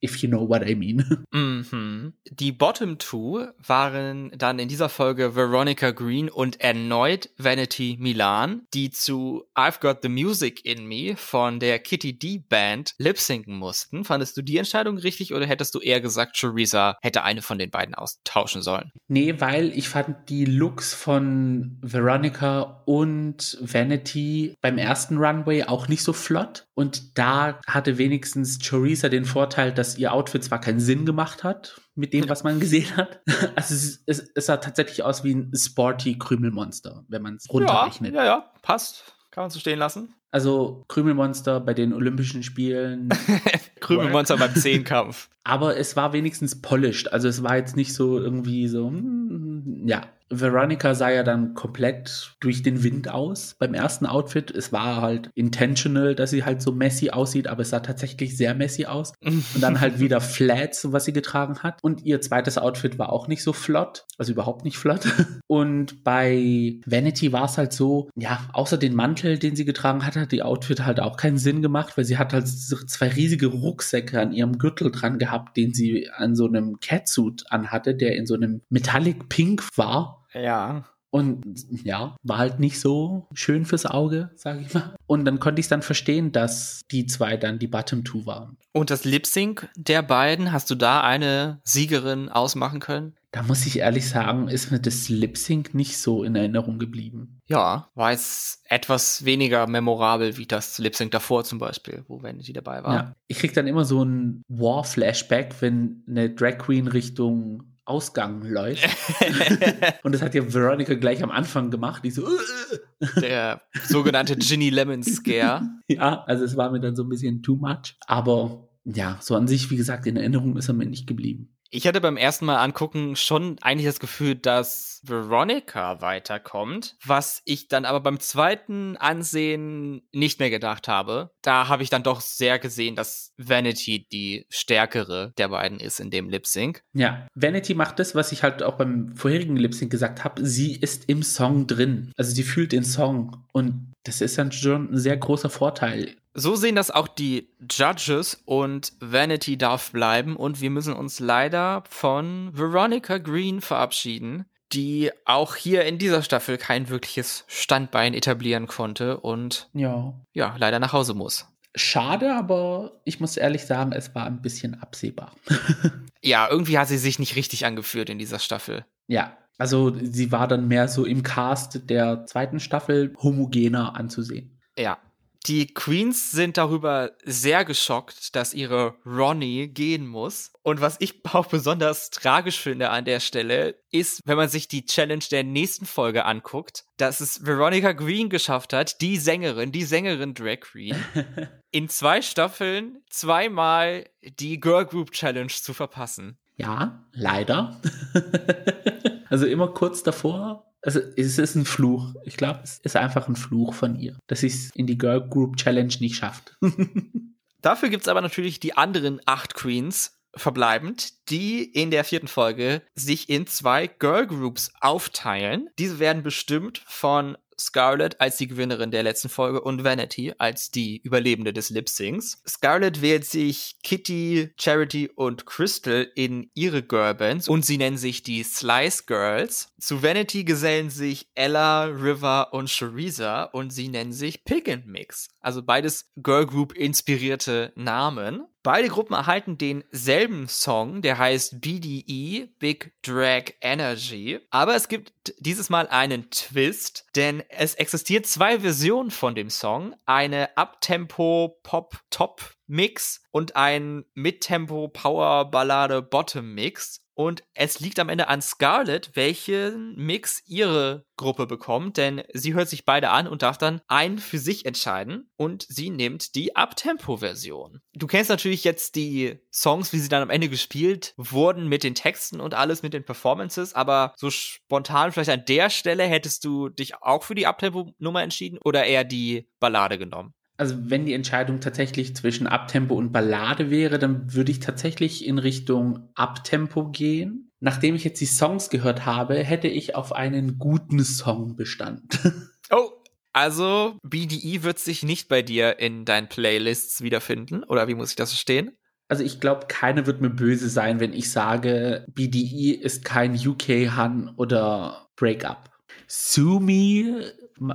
if you know what I mean. Mhm. Die Bottom Two waren dann in dieser Folge Veronica Green und erneut Vanity Milan, die zu I've Got the Music in Me von der Kitty D Band lip-sinken mussten. Fandest du die Entscheidung richtig oder hättest du eher gesagt, Theresa hätte eine von den beiden austauschen sollen? Nee, weil ich fand die Looks von Veronica und Vanity beim ersten Runway auch nicht so flott. Und da hatte wenigstens Theresa den Vorteil, dass ihr Outfit zwar keinen Sinn gemacht hat mit dem, was man gesehen hat. Also es, es, es sah tatsächlich aus wie ein sporty Krümelmonster, wenn man es runterrechnet. Ja, ja, ja, passt. Kann man so stehen lassen. Also Krümelmonster bei den Olympischen Spielen. Krümelmonster beim Zehnkampf. Aber es war wenigstens polished. Also es war jetzt nicht so irgendwie so, hm, ja, Veronica sah ja dann komplett durch den Wind aus beim ersten Outfit. Es war halt intentional, dass sie halt so messy aussieht, aber es sah tatsächlich sehr messy aus. Und dann halt wieder Flats, was sie getragen hat. Und ihr zweites Outfit war auch nicht so flott, also überhaupt nicht flott. Und bei Vanity war es halt so, ja, außer den Mantel, den sie getragen hat, hat die Outfit halt auch keinen Sinn gemacht, weil sie hat halt zwei riesige Rucksäcke an ihrem Gürtel dran gehabt, den sie an so einem Catsuit anhatte, der in so einem Metallic Pink war ja. Und ja, war halt nicht so schön fürs Auge, sage ich mal. Und dann konnte ich dann verstehen, dass die zwei dann die Bottom Two waren. Und das Lip Sync der beiden, hast du da eine Siegerin ausmachen können? Da muss ich ehrlich sagen, ist mir das Lip Sync nicht so in Erinnerung geblieben. Ja, war es etwas weniger memorabel wie das Lip Sync davor zum Beispiel, wo Vanity dabei war. Ja, ich krieg dann immer so ein War-Flashback, wenn eine Drag Queen Richtung Ausgang läuft. und das hat ja Veronica gleich am Anfang gemacht. Die so, der sogenannte Ginny Lemon Scare. ja, also es war mir dann so ein bisschen too much. Aber ja, so an sich, wie gesagt, in Erinnerung ist er mir nicht geblieben. Ich hatte beim ersten Mal angucken schon eigentlich das Gefühl, dass Veronica weiterkommt, was ich dann aber beim zweiten Ansehen nicht mehr gedacht habe. Da habe ich dann doch sehr gesehen, dass Vanity die stärkere der beiden ist in dem Lip Sync. Ja, Vanity macht das, was ich halt auch beim vorherigen Lip Sync gesagt habe. Sie ist im Song drin. Also sie fühlt den Song und das ist dann schon ein sehr großer Vorteil. So sehen das auch die Judges und Vanity darf bleiben und wir müssen uns leider von Veronica Green verabschieden, die auch hier in dieser Staffel kein wirkliches Standbein etablieren konnte und ja, ja leider nach Hause muss. Schade, aber ich muss ehrlich sagen, es war ein bisschen absehbar. ja, irgendwie hat sie sich nicht richtig angeführt in dieser Staffel. Ja, also sie war dann mehr so im Cast der zweiten Staffel homogener anzusehen. Ja, die Queens sind darüber sehr geschockt, dass ihre Ronnie gehen muss. Und was ich auch besonders tragisch finde an der Stelle, ist, wenn man sich die Challenge der nächsten Folge anguckt, dass es Veronica Green geschafft hat, die Sängerin, die Sängerin Drag Queen, in zwei Staffeln zweimal die Girl Group Challenge zu verpassen. Ja, leider. also immer kurz davor also es ist ein Fluch. Ich glaube, es ist einfach ein Fluch von ihr, dass sie es in die Girl Group Challenge nicht schafft. Dafür gibt es aber natürlich die anderen acht Queens verbleibend, die in der vierten Folge sich in zwei Girl Groups aufteilen. Diese werden bestimmt von Scarlett als die Gewinnerin der letzten Folge und Vanity als die Überlebende des Lip-Syncs. Scarlett wählt sich Kitty, Charity und Crystal in ihre Girlbands und sie nennen sich die Slice Girls. Zu Vanity gesellen sich Ella, River und Shariza und sie nennen sich Pick and Mix. Also beides Girl Group inspirierte Namen. Beide Gruppen erhalten denselben Song, der heißt BDE, Big Drag Energy. Aber es gibt dieses Mal einen Twist, denn es existiert zwei Versionen von dem Song. Eine Uptempo Pop Top Mix und ein Midtempo Und es liegt am Ende an Scarlett, welchen Mix ihre Gruppe bekommt, denn sie hört sich beide an und darf dann einen für sich entscheiden und sie nimmt die Uptempo-Version. Du kennst natürlich jetzt die Songs, wie sie dann am Ende gespielt wurden mit den Texten und alles mit den Performances, aber so spontan vielleicht an der Stelle hättest du dich auch für die Uptempo-Nummer entschieden oder eher die Ballade genommen? Also wenn die Entscheidung tatsächlich zwischen Abtempo und Ballade wäre, dann würde ich tatsächlich in Richtung Abtempo gehen. Nachdem ich jetzt die Songs gehört habe, hätte ich auf einen guten Song bestanden. Oh, also BDE wird sich nicht bei dir in deinen Playlists wiederfinden, oder wie muss ich das verstehen? Also ich glaube, keiner wird mir böse sein, wenn ich sage, BDE ist kein UK Han oder Breakup. Sue Me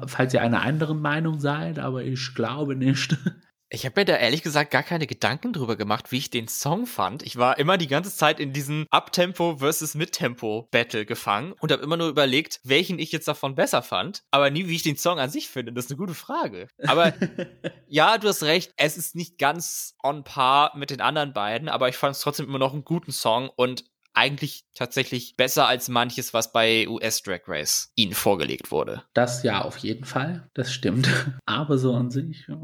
falls ihr einer anderen Meinung seid, aber ich glaube nicht. Ich habe mir da ehrlich gesagt gar keine Gedanken drüber gemacht, wie ich den Song fand. Ich war immer die ganze Zeit in diesem Uptempo versus Midtempo Battle gefangen und habe immer nur überlegt, welchen ich jetzt davon besser fand, aber nie, wie ich den Song an sich finde. Das ist eine gute Frage. Aber ja, du hast recht, es ist nicht ganz on par mit den anderen beiden, aber ich fand es trotzdem immer noch einen guten Song und eigentlich tatsächlich besser als manches, was bei US Drag Race ihnen vorgelegt wurde. Das ja, auf jeden Fall. Das stimmt. Aber so an sich.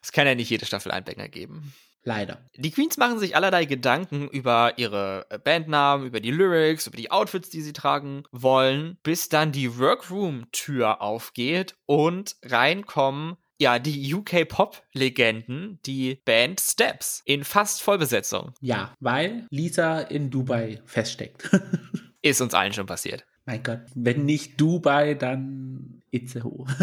Es kann ja nicht jede Staffel einen Banger geben. Leider. Die Queens machen sich allerlei Gedanken über ihre Bandnamen, über die Lyrics, über die Outfits, die sie tragen wollen, bis dann die Workroom-Tür aufgeht und reinkommen ja, die UK-Pop-Legenden, die Band Steps, in fast Vollbesetzung. Ja, weil Lisa in Dubai feststeckt. Ist uns allen schon passiert. Mein Gott, wenn nicht Dubai, dann Itzehoe.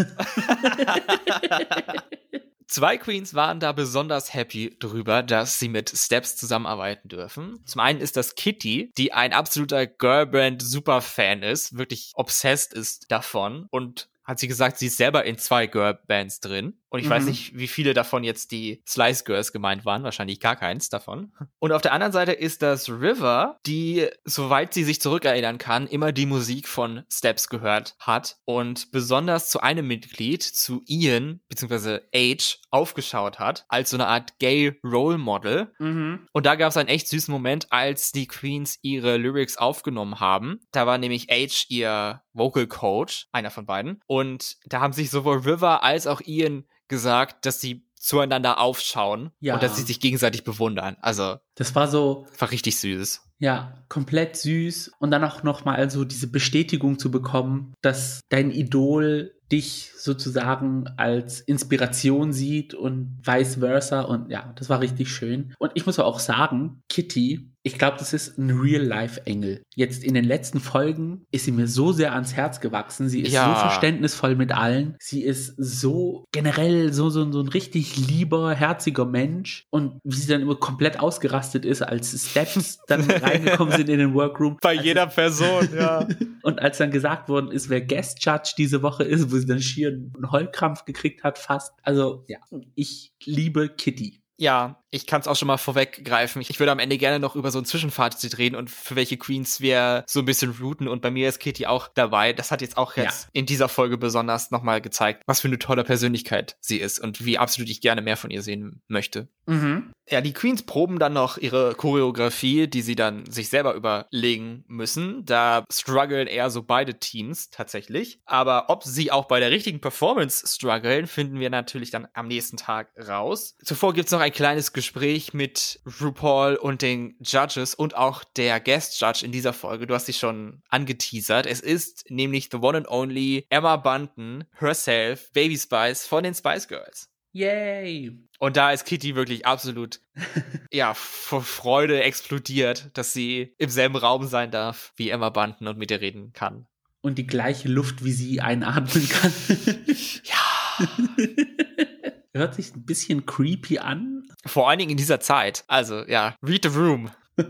Zwei Queens waren da besonders happy drüber, dass sie mit Steps zusammenarbeiten dürfen. Zum einen ist das Kitty, die ein absoluter Girlband-Superfan ist, wirklich obsessed ist davon und hat sie gesagt, sie ist selber in zwei Girlbands drin. Und ich mhm. weiß nicht, wie viele davon jetzt die Slice Girls gemeint waren. Wahrscheinlich gar keins davon. Und auf der anderen Seite ist das River, die, soweit sie sich zurückerinnern kann, immer die Musik von Steps gehört hat und besonders zu einem Mitglied, zu Ian, beziehungsweise Age, aufgeschaut hat, als so eine Art Gay Role Model. Mhm. Und da gab es einen echt süßen Moment, als die Queens ihre Lyrics aufgenommen haben. Da war nämlich Age ihr Vocal Coach, einer von beiden. Und da haben sich sowohl River als auch Ian gesagt, dass sie zueinander aufschauen ja. und dass sie sich gegenseitig bewundern. Also das war so war richtig süß. Ja, komplett süß und dann auch noch mal so diese Bestätigung zu bekommen, dass dein Idol dich sozusagen als Inspiration sieht und vice versa und ja, das war richtig schön. Und ich muss auch sagen, Kitty ich glaube, das ist ein Real-Life-Engel. Jetzt in den letzten Folgen ist sie mir so sehr ans Herz gewachsen. Sie ist ja. so verständnisvoll mit allen. Sie ist so generell so, so, so ein richtig lieber, herziger Mensch. Und wie sie dann immer komplett ausgerastet ist, als Steps dann reingekommen sind in den Workroom. Bei jeder Person, ja. Und als dann gesagt worden ist, wer Guest Judge diese Woche ist, wo sie dann schier einen Heulkrampf gekriegt hat, fast. Also, ja, ich liebe Kitty. Ja, ich kann es auch schon mal vorweggreifen. Ich würde am Ende gerne noch über so ein Zwischenfazit reden und für welche Queens wir so ein bisschen routen. Und bei mir ist Kitty auch dabei. Das hat jetzt auch jetzt ja. in dieser Folge besonders nochmal gezeigt, was für eine tolle Persönlichkeit sie ist und wie absolut ich gerne mehr von ihr sehen möchte. Mhm. Ja, die Queens proben dann noch ihre Choreografie, die sie dann sich selber überlegen müssen. Da strugglen eher so beide Teams tatsächlich. Aber ob sie auch bei der richtigen Performance strugglen, finden wir natürlich dann am nächsten Tag raus. Zuvor gibt's noch ein kleines Gespräch mit RuPaul und den Judges und auch der Guest Judge in dieser Folge. Du hast sie schon angeteasert. Es ist nämlich the one and only Emma Bunton herself, Baby Spice von den Spice Girls. Yay! Und da ist Kitty wirklich absolut, ja, vor Freude explodiert, dass sie im selben Raum sein darf wie Emma Bunton und mit ihr reden kann. Und die gleiche Luft wie sie einatmen kann. ja. Hört sich ein bisschen creepy an. Vor allen Dingen in dieser Zeit. Also, ja, read the room.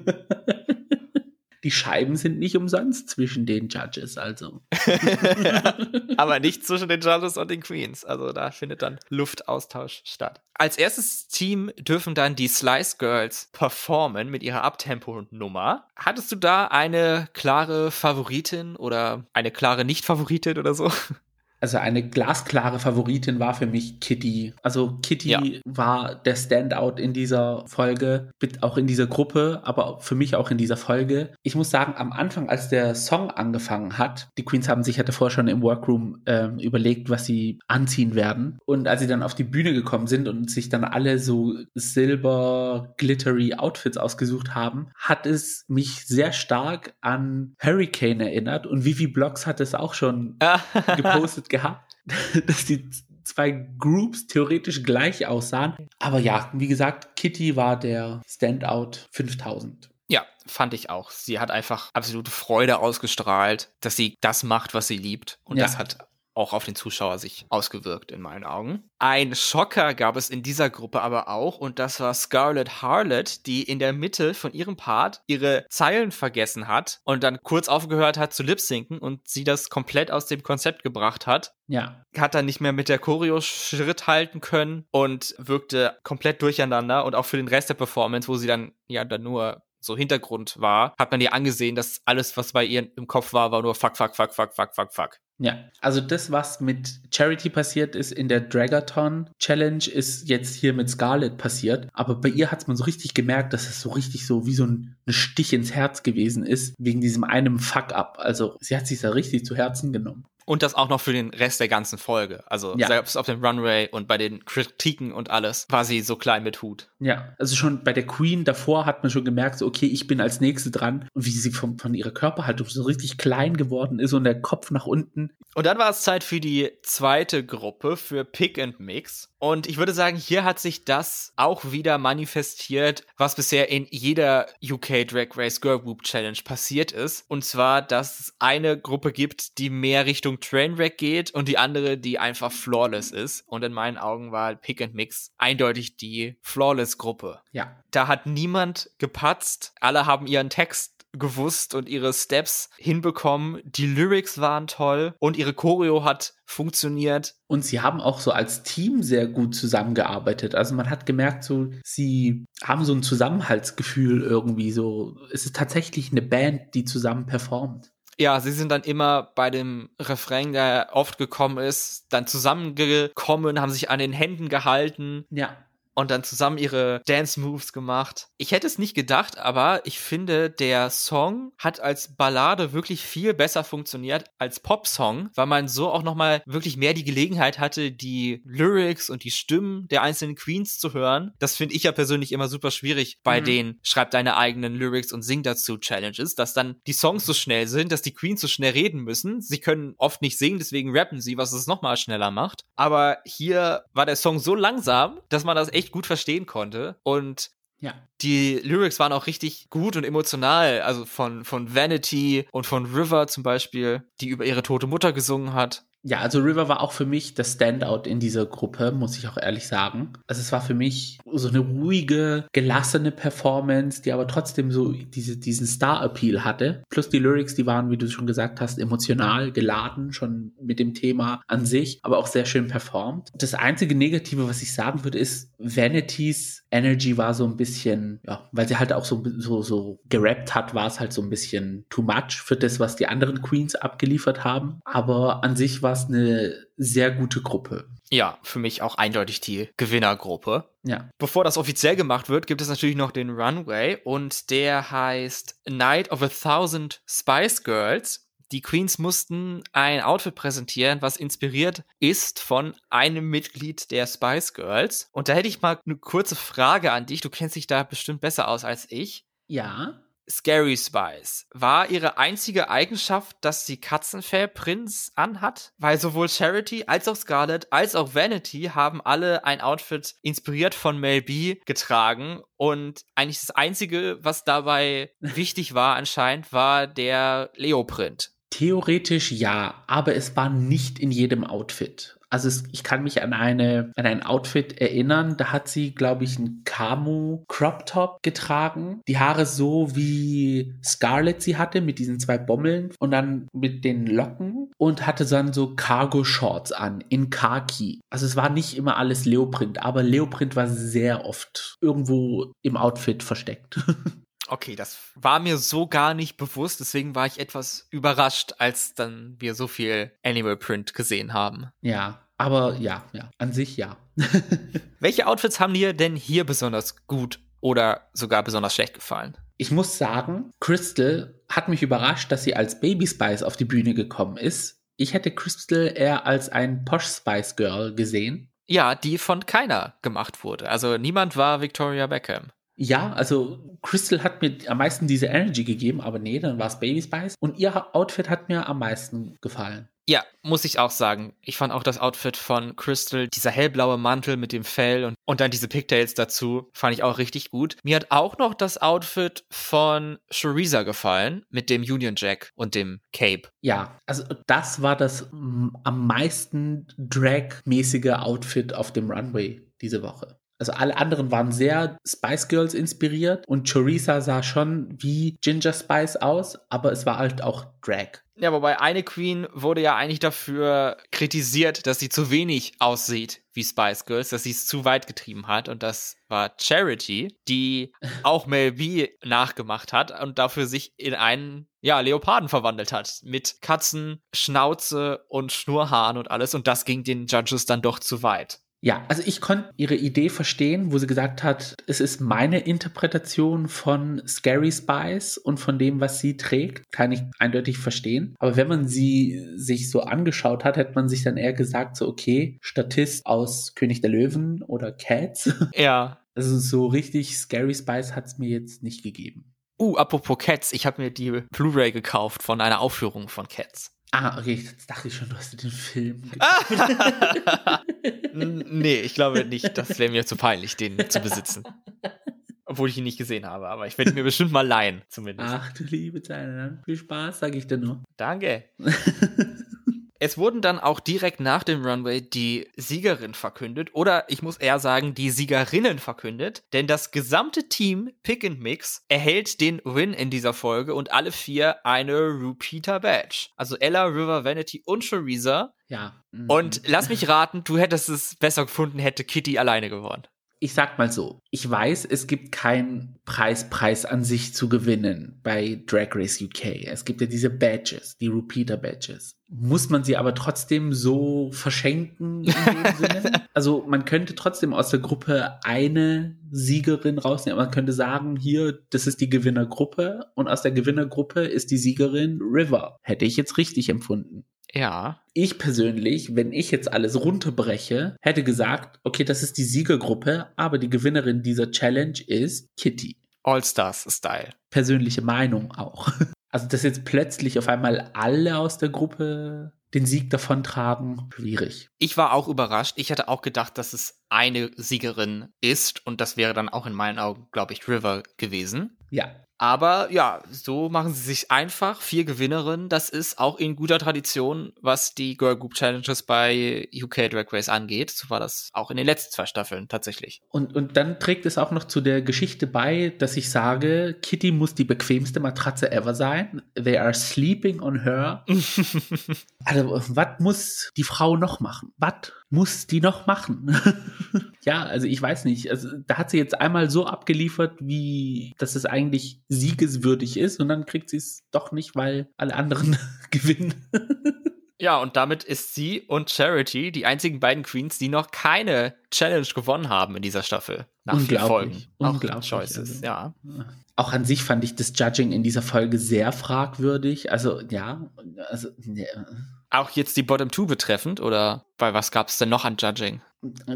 Die Scheiben sind nicht umsonst zwischen den Judges, also. Aber nicht zwischen den Judges und den Queens. Also da findet dann Luftaustausch statt. Als erstes Team dürfen dann die Slice Girls performen mit ihrer Abtempo-Nummer. Hattest du da eine klare Favoritin oder eine klare Nicht-Favoritin oder so? Also eine glasklare Favoritin war für mich Kitty. Also Kitty ja. war der Standout in dieser Folge, auch in dieser Gruppe, aber für mich auch in dieser Folge. Ich muss sagen, am Anfang, als der Song angefangen hat, die Queens haben sich ja davor schon im Workroom äh, überlegt, was sie anziehen werden. Und als sie dann auf die Bühne gekommen sind und sich dann alle so silber, glittery Outfits ausgesucht haben, hat es mich sehr stark an Hurricane erinnert. Und Vivi Blocks hat es auch schon gepostet gehabt, dass die zwei Groups theoretisch gleich aussahen. Aber ja, wie gesagt, Kitty war der Standout 5000. Ja, fand ich auch. Sie hat einfach absolute Freude ausgestrahlt, dass sie das macht, was sie liebt. Und ja. das hat auch auf den Zuschauer sich ausgewirkt in meinen Augen. Ein Schocker gab es in dieser Gruppe aber auch und das war Scarlett Harlot, die in der Mitte von ihrem Part ihre Zeilen vergessen hat und dann kurz aufgehört hat zu lipsinken und sie das komplett aus dem Konzept gebracht hat. Ja. Hat dann nicht mehr mit der Choreo Schritt halten können und wirkte komplett durcheinander und auch für den Rest der Performance, wo sie dann ja dann nur so Hintergrund war, hat man ihr angesehen, dass alles, was bei ihr im Kopf war, war nur fuck, fuck, fuck, fuck, fuck, fuck, fuck. Ja, also das, was mit Charity passiert ist in der Dragathon Challenge, ist jetzt hier mit Scarlett passiert. Aber bei ihr hat man so richtig gemerkt, dass es so richtig so wie so ein, ein Stich ins Herz gewesen ist, wegen diesem einem Fuck-up. Also sie hat sich da richtig zu Herzen genommen. Und das auch noch für den Rest der ganzen Folge. Also ja. selbst auf dem Runway und bei den Kritiken und alles war sie so klein mit Hut. Ja, also schon bei der Queen davor hat man schon gemerkt, so, okay, ich bin als Nächste dran. Und wie sie von, von ihrer Körperhaltung so richtig klein geworden ist und der Kopf nach unten. Und dann war es Zeit für die zweite Gruppe, für Pick and Mix. Und ich würde sagen, hier hat sich das auch wieder manifestiert, was bisher in jeder UK Drag Race Girl Group Challenge passiert ist. Und zwar, dass es eine Gruppe gibt, die mehr Richtung Trainwreck geht und die andere, die einfach flawless ist. Und in meinen Augen war Pick and Mix eindeutig die flawless Gruppe. Ja. Da hat niemand gepatzt. Alle haben ihren Text gewusst und ihre Steps hinbekommen. Die Lyrics waren toll und ihre Choreo hat funktioniert. Und sie haben auch so als Team sehr gut zusammengearbeitet. Also man hat gemerkt, so sie haben so ein Zusammenhaltsgefühl irgendwie. So es ist tatsächlich eine Band, die zusammen performt. Ja, sie sind dann immer bei dem Refrain, der oft gekommen ist, dann zusammengekommen, haben sich an den Händen gehalten. Ja und dann zusammen ihre Dance Moves gemacht. Ich hätte es nicht gedacht, aber ich finde, der Song hat als Ballade wirklich viel besser funktioniert als Popsong, weil man so auch nochmal wirklich mehr die Gelegenheit hatte, die Lyrics und die Stimmen der einzelnen Queens zu hören. Das finde ich ja persönlich immer super schwierig bei mhm. den Schreib deine eigenen Lyrics und sing dazu Challenges, dass dann die Songs so schnell sind, dass die Queens so schnell reden müssen. Sie können oft nicht singen, deswegen rappen sie, was es nochmal schneller macht. Aber hier war der Song so langsam, dass man das echt echt gut verstehen konnte. Und ja. Die Lyrics waren auch richtig gut und emotional. Also von, von Vanity und von River zum Beispiel, die über ihre tote Mutter gesungen hat. Ja, also River war auch für mich das Standout in dieser Gruppe, muss ich auch ehrlich sagen. Also es war für mich so eine ruhige, gelassene Performance, die aber trotzdem so diese, diesen Star-Appeal hatte. Plus die Lyrics, die waren, wie du schon gesagt hast, emotional geladen, schon mit dem Thema an sich, aber auch sehr schön performt. Das einzige Negative, was ich sagen würde, ist, Vanities Energy war so ein bisschen, ja, weil sie halt auch so, so, so gerappt hat, war es halt so ein bisschen too much für das, was die anderen Queens abgeliefert haben. Aber an sich war es eine sehr gute Gruppe. Ja, für mich auch eindeutig die Gewinnergruppe. Ja. Bevor das offiziell gemacht wird, gibt es natürlich noch den Runway und der heißt Night of a Thousand Spice Girls. Die Queens mussten ein Outfit präsentieren, was inspiriert ist von einem Mitglied der Spice Girls. Und da hätte ich mal eine kurze Frage an dich. Du kennst dich da bestimmt besser aus als ich. Ja. Scary Spice. War ihre einzige Eigenschaft, dass sie Katzenfellprints anhat? Weil sowohl Charity als auch Scarlett als auch Vanity haben alle ein Outfit inspiriert von Mel B getragen und eigentlich das einzige, was dabei wichtig war anscheinend, war der Leoprint. Theoretisch ja, aber es war nicht in jedem Outfit. Also es, ich kann mich an eine an ein Outfit erinnern, da hat sie, glaube ich, einen Camo Crop Top getragen, die Haare so wie Scarlett sie hatte mit diesen zwei Bommeln und dann mit den Locken und hatte dann so Cargo Shorts an in Khaki. Also es war nicht immer alles Leoprint, aber Leoprint war sehr oft irgendwo im Outfit versteckt. Okay, das war mir so gar nicht bewusst, deswegen war ich etwas überrascht, als dann wir so viel Animal Print gesehen haben. Ja, aber ja, ja, an sich ja. Welche Outfits haben dir denn hier besonders gut oder sogar besonders schlecht gefallen? Ich muss sagen, Crystal hat mich überrascht, dass sie als Baby Spice auf die Bühne gekommen ist. Ich hätte Crystal eher als ein Posh Spice Girl gesehen. Ja, die von keiner gemacht wurde. Also niemand war Victoria Beckham. Ja, also Crystal hat mir am meisten diese Energy gegeben, aber nee, dann war es Baby Spice. Und ihr Outfit hat mir am meisten gefallen. Ja, muss ich auch sagen. Ich fand auch das Outfit von Crystal, dieser hellblaue Mantel mit dem Fell und, und dann diese Pigtails dazu, fand ich auch richtig gut. Mir hat auch noch das Outfit von Shariza gefallen mit dem Union Jack und dem Cape. Ja, also das war das am meisten Drag-mäßige Outfit auf dem Runway diese Woche. Also alle anderen waren sehr Spice Girls inspiriert und Choriza sah schon wie Ginger Spice aus, aber es war halt auch Drag. Ja, wobei eine Queen wurde ja eigentlich dafür kritisiert, dass sie zu wenig aussieht wie Spice Girls, dass sie es zu weit getrieben hat. Und das war Charity, die auch Mel B nachgemacht hat und dafür sich in einen ja, Leoparden verwandelt hat. Mit Katzen, Schnauze und Schnurrhaaren und alles. Und das ging den Judges dann doch zu weit. Ja, also ich konnte ihre Idee verstehen, wo sie gesagt hat, es ist meine Interpretation von Scary Spice und von dem, was sie trägt, kann ich eindeutig verstehen. Aber wenn man sie sich so angeschaut hat, hätte man sich dann eher gesagt, so okay, Statist aus König der Löwen oder Cats. Ja. Also so richtig Scary Spice hat es mir jetzt nicht gegeben. Uh, apropos Cats, ich habe mir die Blu-ray gekauft von einer Aufführung von Cats. Ah, okay, jetzt dachte ich schon, du hast den Film. nee, ich glaube nicht. Das wäre mir zu peinlich, den zu besitzen. Obwohl ich ihn nicht gesehen habe, aber ich werde ihn mir bestimmt mal leihen, zumindest. Ach du liebe Zeit, viel Spaß, sage ich dir nur. Danke. Es wurden dann auch direkt nach dem Runway die Siegerin verkündet oder ich muss eher sagen die Siegerinnen verkündet, denn das gesamte Team Pick and Mix erhält den Win in dieser Folge und alle vier eine Repeater Badge. Also Ella, River, Vanity und Shariza. Ja. Und lass mich raten, du hättest es besser gefunden, hätte Kitty alleine gewonnen ich sag mal so, ich weiß, es gibt keinen Preispreis an sich zu gewinnen bei Drag Race UK. Es gibt ja diese Badges, die Repeater Badges. Muss man sie aber trotzdem so verschenken in dem Sinne? Also man könnte trotzdem aus der Gruppe eine Siegerin rausnehmen. Man könnte sagen, hier, das ist die Gewinnergruppe und aus der Gewinnergruppe ist die Siegerin River. Hätte ich jetzt richtig empfunden. Ja. Ich persönlich, wenn ich jetzt alles runterbreche, hätte gesagt, okay, das ist die Siegergruppe, aber die Gewinnerin dieser Challenge ist Kitty. All-Stars-Style. Persönliche Meinung auch. Also, dass jetzt plötzlich auf einmal alle aus der Gruppe den Sieg davontragen, schwierig. Ich war auch überrascht. Ich hätte auch gedacht, dass es eine Siegerin ist und das wäre dann auch in meinen Augen, glaube ich, River gewesen. Ja. Aber ja, so machen sie sich einfach. Vier Gewinnerinnen, das ist auch in guter Tradition, was die Girl Group Challenges bei UK Drag Race angeht. So war das auch in den letzten zwei Staffeln tatsächlich. Und, und dann trägt es auch noch zu der Geschichte bei, dass ich sage, Kitty muss die bequemste Matratze ever sein. They are sleeping on her. also, was muss die Frau noch machen? Was muss die noch machen? ja, also ich weiß nicht. Also, da hat sie jetzt einmal so abgeliefert, wie dass es eigentlich siegeswürdig ist und dann kriegt sie es doch nicht, weil alle anderen gewinnen. Ja, und damit ist sie und Charity die einzigen beiden Queens, die noch keine Challenge gewonnen haben in dieser Staffel. Nach vier Folgen. Unglaublich. Auch Choices, also, ja. Auch an sich fand ich das Judging in dieser Folge sehr fragwürdig. Also, ja, also, ja. Auch jetzt die Bottom Two betreffend, oder bei was gab es denn noch an Judging?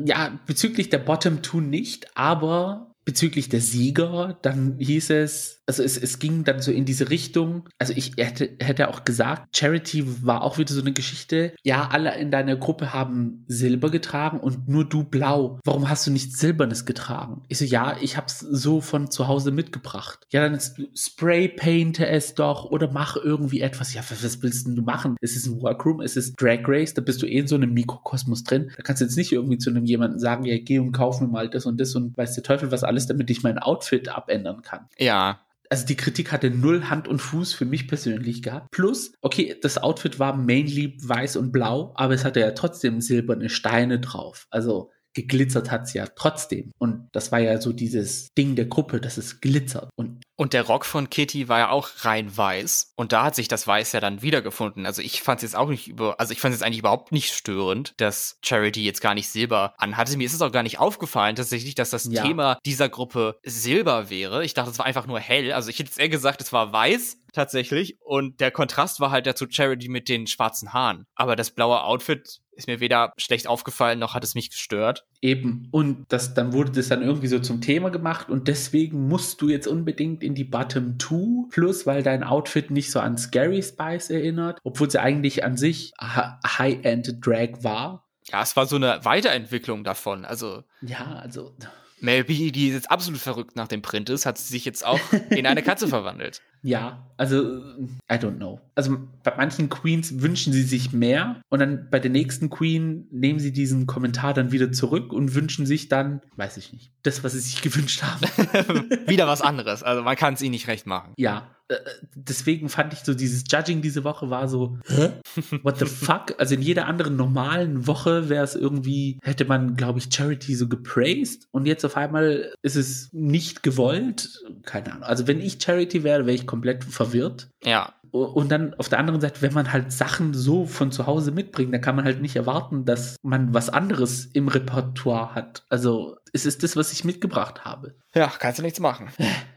Ja, bezüglich der Bottom Two nicht, aber bezüglich der Sieger, dann hieß es, also es, es ging dann so in diese Richtung. Also ich hätte, hätte auch gesagt, Charity war auch wieder so eine Geschichte. Ja, alle in deiner Gruppe haben Silber getragen und nur du blau. Warum hast du nichts Silbernes getragen? Ich so, ja, ich hab's so von zu Hause mitgebracht. Ja, dann spray painte es doch oder mach irgendwie etwas. Ja, was willst du machen? Es ist ein Workroom, es ist Drag Race, da bist du eh in so einem Mikrokosmos drin. Da kannst du jetzt nicht irgendwie zu einem jemanden sagen, ja, geh und kauf mir mal das und das und weiß der Teufel was alles, damit ich mein Outfit abändern kann. Ja, also die Kritik hatte null Hand und Fuß für mich persönlich gehabt. Plus, okay, das Outfit war mainly weiß und blau, aber es hatte ja trotzdem silberne Steine drauf. Also geglitzert hat es ja trotzdem. Und das war ja so dieses Ding der Gruppe, dass es glitzert. Und und der Rock von Kitty war ja auch rein weiß. Und da hat sich das Weiß ja dann wiedergefunden. Also ich fand es jetzt auch nicht über, also ich fand es jetzt eigentlich überhaupt nicht störend, dass Charity jetzt gar nicht Silber anhatte. Mir ist es auch gar nicht aufgefallen, tatsächlich, dass das ja. Thema dieser Gruppe Silber wäre. Ich dachte, es war einfach nur hell. Also ich hätte jetzt eher gesagt, es war weiß tatsächlich. Und der Kontrast war halt dazu Charity mit den schwarzen Haaren. Aber das blaue Outfit ist mir weder schlecht aufgefallen, noch hat es mich gestört. Eben. Und das, dann wurde das dann irgendwie so zum Thema gemacht und deswegen musst du jetzt unbedingt in die Bottom 2 plus, weil dein Outfit nicht so an Scary Spice erinnert, obwohl sie eigentlich an sich High-End Drag war. Ja, es war so eine Weiterentwicklung davon. Also. Ja, also. Mel B, die jetzt absolut verrückt nach dem Print ist, hat sie sich jetzt auch in eine Katze verwandelt. Ja, also I don't know. Also bei manchen Queens wünschen sie sich mehr und dann bei der nächsten Queen nehmen sie diesen Kommentar dann wieder zurück und wünschen sich dann, weiß ich nicht, das, was sie sich gewünscht haben. wieder was anderes. Also man kann es ihnen nicht recht machen. Ja, deswegen fand ich so dieses Judging diese Woche war so, hä? What the fuck? Also in jeder anderen normalen Woche wäre es irgendwie, hätte man, glaube ich, Charity so gepraised und jetzt auf einmal ist es nicht gewollt. Keine Ahnung. Also wenn ich Charity wäre, wäre ich komplett verwirrt. Ja. Und dann auf der anderen Seite, wenn man halt Sachen so von zu Hause mitbringt, dann kann man halt nicht erwarten, dass man was anderes im Repertoire hat. Also es ist das, was ich mitgebracht habe. Ja, kannst du nichts machen.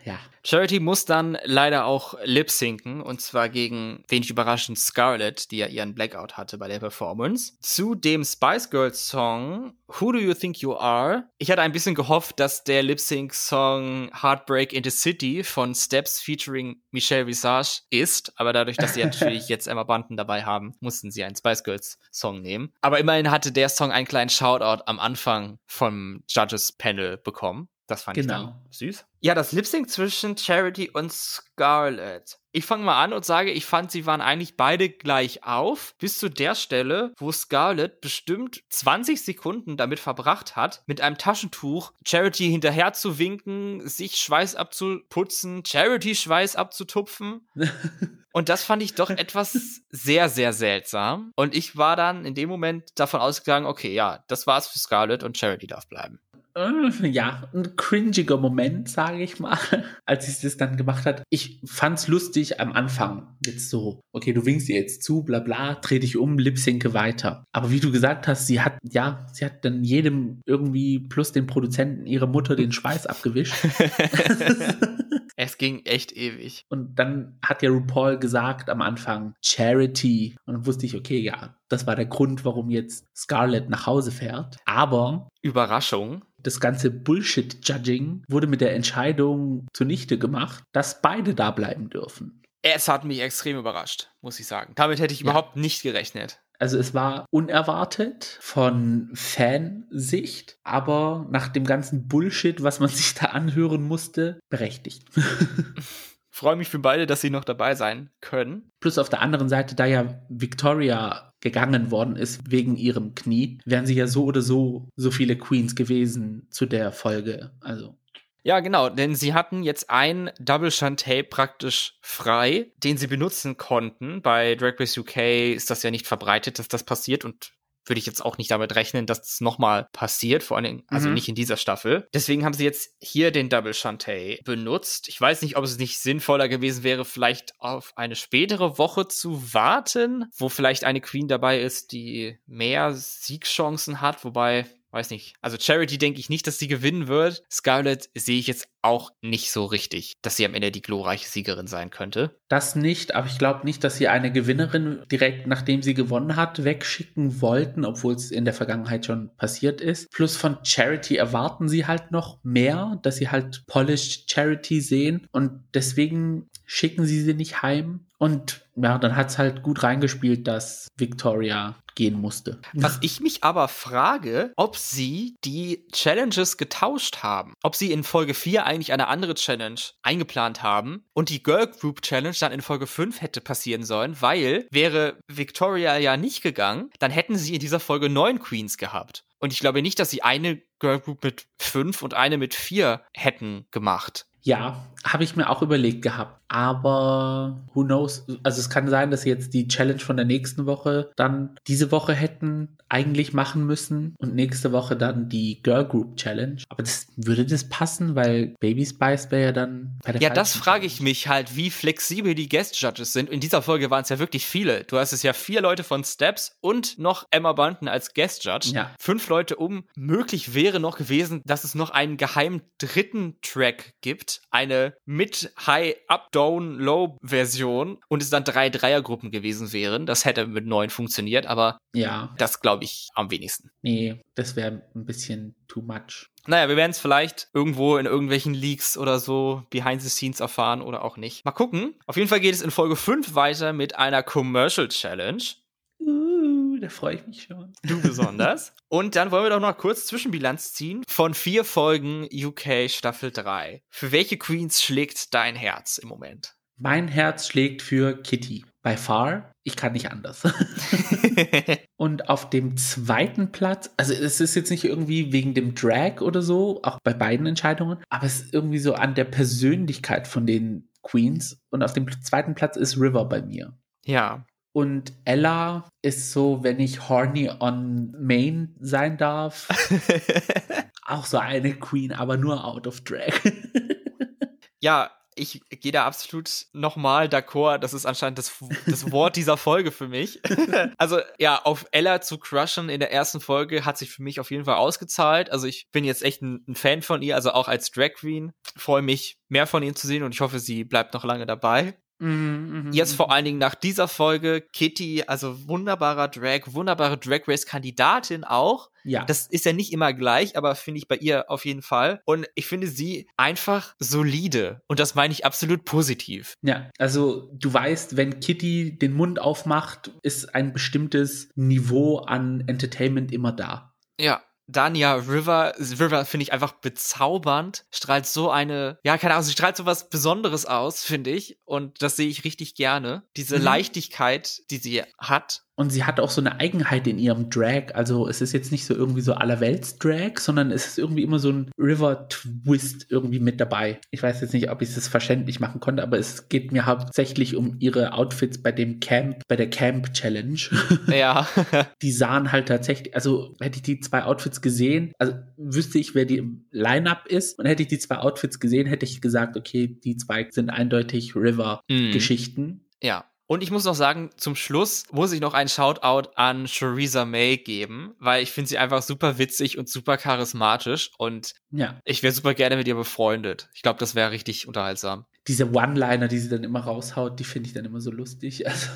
Ja. Charity muss dann leider auch lip-sinken und zwar gegen wenig überraschend Scarlett, die ja ihren Blackout hatte bei der Performance. Zu dem Spice Girls Song Who Do You Think You Are? Ich hatte ein bisschen gehofft, dass der Lip-Sync-Song Heartbreak in the City von Steps featuring Michelle Visage ist, aber dadurch, dass sie natürlich jetzt Emma Bunton dabei haben, mussten sie einen Spice Girls Song nehmen. Aber immerhin hatte der Song einen kleinen Shoutout am Anfang vom Judges Panel bekommen. Das fand genau. ich dann süß. Ja, das Lip Sync zwischen Charity und Scarlett. Ich fange mal an und sage, ich fand, sie waren eigentlich beide gleich auf, bis zu der Stelle, wo Scarlett bestimmt 20 Sekunden damit verbracht hat, mit einem Taschentuch Charity hinterher zu winken, sich Schweiß abzuputzen, Charity Schweiß abzutupfen. Und das fand ich doch etwas sehr, sehr seltsam. Und ich war dann in dem Moment davon ausgegangen, okay, ja, das war's für Scarlett und Charity darf bleiben. Äh, ja, ein cringiger Moment, sage ich mal, als sie das dann gemacht hat. Ich fand's lustig am Anfang. Jetzt so, okay, du winkst ihr jetzt zu, bla bla, dreh dich um, lipsinke weiter. Aber wie du gesagt hast, sie hat, ja, sie hat dann jedem irgendwie plus den Produzenten ihre Mutter den Schweiß abgewischt. es ging echt ewig. Und dann hat ja RuPaul gesagt am Anfang Charity. Und dann wusste ich, okay, ja, das war der Grund, warum jetzt Scarlett nach Hause fährt. Aber Überraschung das ganze Bullshit-Judging wurde mit der Entscheidung zunichte gemacht, dass beide da bleiben dürfen. Es hat mich extrem überrascht, muss ich sagen. Damit hätte ich ja. überhaupt nicht gerechnet. Also es war unerwartet von Fansicht, aber nach dem ganzen Bullshit, was man sich da anhören musste, berechtigt. freue mich für beide, dass sie noch dabei sein können. Plus auf der anderen Seite, da ja Victoria gegangen worden ist wegen ihrem Knie, wären sie ja so oder so so viele Queens gewesen zu der Folge. Also. Ja, genau, denn sie hatten jetzt ein Double Shantae praktisch frei, den sie benutzen konnten. Bei Drag Race UK ist das ja nicht verbreitet, dass das passiert und würde ich jetzt auch nicht damit rechnen, dass das nochmal passiert, vor allen Dingen, also mhm. nicht in dieser Staffel. Deswegen haben sie jetzt hier den Double Shantae benutzt. Ich weiß nicht, ob es nicht sinnvoller gewesen wäre, vielleicht auf eine spätere Woche zu warten, wo vielleicht eine Queen dabei ist, die mehr Siegchancen hat, wobei weiß nicht. Also Charity denke ich nicht, dass sie gewinnen wird. Scarlett sehe ich jetzt auch nicht so richtig, dass sie am Ende die glorreiche Siegerin sein könnte. Das nicht, aber ich glaube nicht, dass sie eine Gewinnerin direkt nachdem sie gewonnen hat, wegschicken wollten, obwohl es in der Vergangenheit schon passiert ist. Plus von Charity erwarten sie halt noch mehr, dass sie halt Polished Charity sehen und deswegen schicken sie sie nicht heim. Und ja, dann hat es halt gut reingespielt, dass Victoria gehen musste. Was ich mich aber frage, ob sie die Challenges getauscht haben. Ob sie in Folge 4 eigentlich eine andere Challenge eingeplant haben und die Girl Group Challenge dann in Folge 5 hätte passieren sollen, weil wäre Victoria ja nicht gegangen, dann hätten sie in dieser Folge neun Queens gehabt. Und ich glaube nicht, dass sie eine Girl Group mit fünf und eine mit vier hätten gemacht. Ja, habe ich mir auch überlegt gehabt. Aber who knows? Also es kann sein, dass sie jetzt die Challenge von der nächsten Woche dann diese Woche hätten eigentlich machen müssen und nächste Woche dann die Girl Group Challenge. Aber das würde das passen, weil Baby Spice wäre ja dann bei der Ja, das frage ich mich halt, wie flexibel die Guest Judges sind. In dieser Folge waren es ja wirklich viele. Du hast es ja vier Leute von Steps und noch Emma Bunton als Guest Judge. Ja. Fünf Leute um. Möglich wäre noch gewesen, dass es noch einen geheimen dritten Track gibt. Eine mit High Up Down Low Version und es dann drei Dreiergruppen gewesen wären. Das hätte mit neun funktioniert, aber ja, das glaube ich am wenigsten. Nee, das wäre ein bisschen too much. Naja, wir werden es vielleicht irgendwo in irgendwelchen Leaks oder so behind the scenes erfahren oder auch nicht. Mal gucken. Auf jeden Fall geht es in Folge 5 weiter mit einer Commercial Challenge. Da freue ich mich schon. Du besonders. Und dann wollen wir doch noch kurz Zwischenbilanz ziehen von vier Folgen UK Staffel 3. Für welche Queens schlägt dein Herz im Moment? Mein Herz schlägt für Kitty. By far. Ich kann nicht anders. und auf dem zweiten Platz, also es ist jetzt nicht irgendwie wegen dem Drag oder so, auch bei beiden Entscheidungen, aber es ist irgendwie so an der Persönlichkeit von den Queens. Und auf dem zweiten Platz ist River bei mir. Ja. Und Ella ist so, wenn ich horny on Main sein darf, auch so eine Queen, aber nur out of drag. ja, ich gehe da absolut nochmal d'accord. Das ist anscheinend das, das Wort dieser Folge für mich. also ja, auf Ella zu crushen in der ersten Folge hat sich für mich auf jeden Fall ausgezahlt. Also ich bin jetzt echt ein, ein Fan von ihr, also auch als Drag Queen. Freue mich, mehr von ihr zu sehen und ich hoffe, sie bleibt noch lange dabei. Mhm, mh, Jetzt vor allen Dingen nach dieser Folge Kitty, also wunderbarer Drag, wunderbare Drag Race Kandidatin auch. Ja. Das ist ja nicht immer gleich, aber finde ich bei ihr auf jeden Fall. Und ich finde sie einfach solide. Und das meine ich absolut positiv. Ja, also du weißt, wenn Kitty den Mund aufmacht, ist ein bestimmtes Niveau an Entertainment immer da. Ja, Dania River, River finde ich einfach bezaubernd, strahlt so eine, ja, keine Ahnung, sie strahlt so was Besonderes aus, finde ich. Und das sehe ich richtig gerne. Diese mhm. Leichtigkeit, die sie hat, und sie hat auch so eine Eigenheit in ihrem Drag. Also es ist jetzt nicht so irgendwie so allerwelts-Drag, sondern es ist irgendwie immer so ein River-Twist irgendwie mit dabei. Ich weiß jetzt nicht, ob ich es verständlich machen konnte, aber es geht mir hauptsächlich um ihre Outfits bei dem Camp, bei der Camp Challenge. Ja. die sahen halt tatsächlich, also hätte ich die zwei Outfits gesehen, also wüsste ich, wer die im Line-Up ist und hätte ich die zwei Outfits gesehen, hätte ich gesagt, okay, die zwei sind eindeutig River-Geschichten. Mhm. Ja. Und ich muss noch sagen, zum Schluss muss ich noch einen Shoutout an Theresa May geben, weil ich finde sie einfach super witzig und super charismatisch und ja. ich wäre super gerne mit ihr befreundet. Ich glaube, das wäre richtig unterhaltsam. Diese One-Liner, die sie dann immer raushaut, die finde ich dann immer so lustig. Also.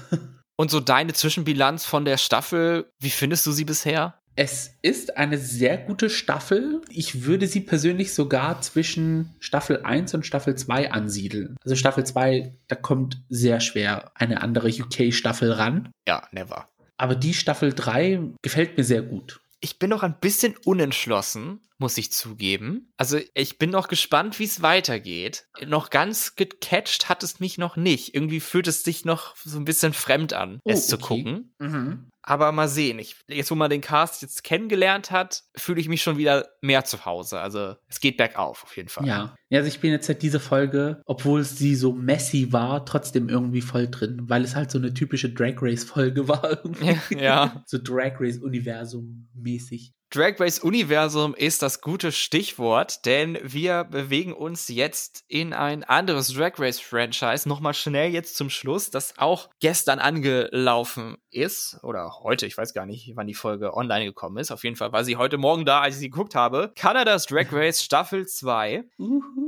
Und so deine Zwischenbilanz von der Staffel, wie findest du sie bisher? Es ist eine sehr gute Staffel. Ich würde sie persönlich sogar zwischen Staffel 1 und Staffel 2 ansiedeln. Also Staffel 2, da kommt sehr schwer eine andere UK-Staffel ran. Ja, never. Aber die Staffel 3 gefällt mir sehr gut. Ich bin noch ein bisschen unentschlossen, muss ich zugeben. Also ich bin noch gespannt, wie es weitergeht. Noch ganz gecatcht hat es mich noch nicht. Irgendwie fühlt es sich noch so ein bisschen fremd an, oh, es okay. zu gucken. Mhm. Aber mal sehen. Ich, jetzt, wo man den Cast jetzt kennengelernt hat, fühle ich mich schon wieder mehr zu Hause. Also es geht bergauf auf jeden Fall. Ja. ja, also ich bin jetzt seit dieser Folge, obwohl sie so messy war, trotzdem irgendwie voll drin, weil es halt so eine typische Drag Race Folge war. Ja. ja. so Drag Race Universum mäßig. Drag Race Universum ist das gute Stichwort, denn wir bewegen uns jetzt in ein anderes Drag Race Franchise. Nochmal schnell jetzt zum Schluss, das auch gestern angelaufen ist oder heute, ich weiß gar nicht, wann die Folge online gekommen ist. Auf jeden Fall war sie heute Morgen da, als ich sie geguckt habe. Kanadas Drag Race Staffel 2.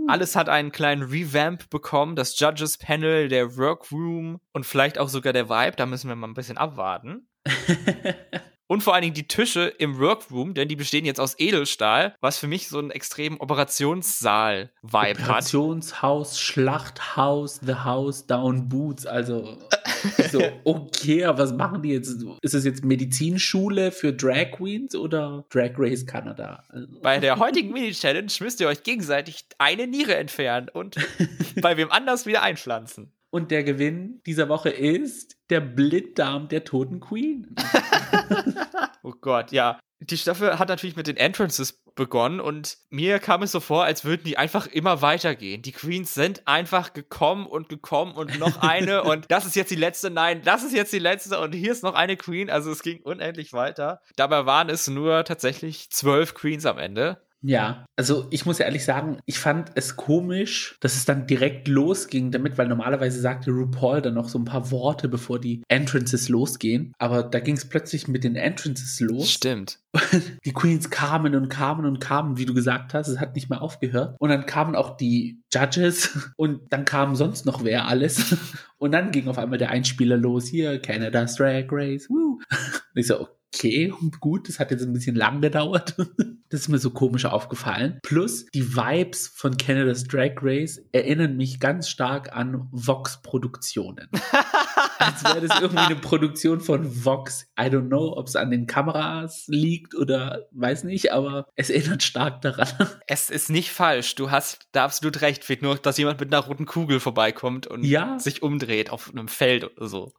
Alles hat einen kleinen Revamp bekommen. Das Judges Panel, der Workroom und vielleicht auch sogar der Vibe. Da müssen wir mal ein bisschen abwarten. Und vor allen Dingen die Tische im Workroom, denn die bestehen jetzt aus Edelstahl, was für mich so einen extremen Operationssaal-Vibe hat. Operationshaus, Schlachthaus, The House, Down Boots, also so, okay, aber was machen die jetzt? Ist es jetzt Medizinschule für Drag Queens oder Drag Race Canada? Also. Bei der heutigen Mini-Challenge müsst ihr euch gegenseitig eine Niere entfernen und bei wem anders wieder einpflanzen. Und der Gewinn dieser Woche ist der Blinddarm der toten Queen. oh Gott, ja. Die Staffel hat natürlich mit den Entrances begonnen und mir kam es so vor, als würden die einfach immer weitergehen. Die Queens sind einfach gekommen und gekommen und noch eine und das ist jetzt die letzte, nein, das ist jetzt die letzte und hier ist noch eine Queen. Also es ging unendlich weiter. Dabei waren es nur tatsächlich zwölf Queens am Ende. Ja, also ich muss ehrlich sagen, ich fand es komisch, dass es dann direkt losging damit, weil normalerweise sagte RuPaul dann noch so ein paar Worte, bevor die Entrances losgehen. Aber da ging es plötzlich mit den Entrances los. Stimmt. Die Queens kamen und kamen und kamen, wie du gesagt hast, es hat nicht mehr aufgehört. Und dann kamen auch die Judges und dann kam sonst noch wer alles. Und dann ging auf einmal der Einspieler los, hier, Canada's Drag Race, woo. Und ich so, okay, gut, das hat jetzt ein bisschen lang gedauert. Das ist mir so komisch aufgefallen. Plus die Vibes von Canada's Drag Race erinnern mich ganz stark an Vox-Produktionen. Als wäre das irgendwie eine Produktion von Vox. I don't know, ob es an den Kameras liegt oder weiß nicht, aber es erinnert stark daran. Es ist nicht falsch. Du hast da absolut recht. Fehlt nur, dass jemand mit einer roten Kugel vorbeikommt und ja? sich umdreht auf einem Feld oder so.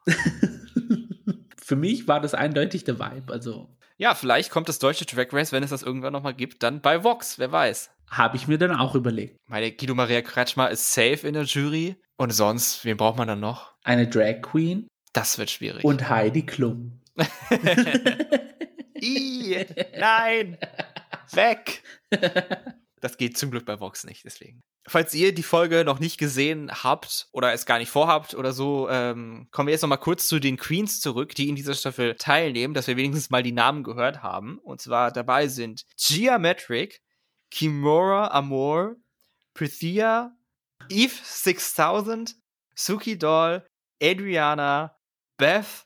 Für mich war das eindeutig der Vibe. Also ja, vielleicht kommt das deutsche Drag Race, wenn es das irgendwann nochmal gibt, dann bei Vox, wer weiß. Habe ich mir dann auch überlegt. Meine Guido Maria Kretschmer ist safe in der Jury. Und sonst, wen braucht man dann noch? Eine Drag Queen. Das wird schwierig. Und Heidi Klum. I, nein! Weg! Das geht zum Glück bei Vox nicht, deswegen. Falls ihr die Folge noch nicht gesehen habt oder es gar nicht vorhabt oder so, ähm, kommen wir jetzt noch mal kurz zu den Queens zurück, die in dieser Staffel teilnehmen, dass wir wenigstens mal die Namen gehört haben. Und zwar dabei sind Geometric, Kimura Amor, Prithia, Eve 6000, Suki Doll, Adriana, Beth,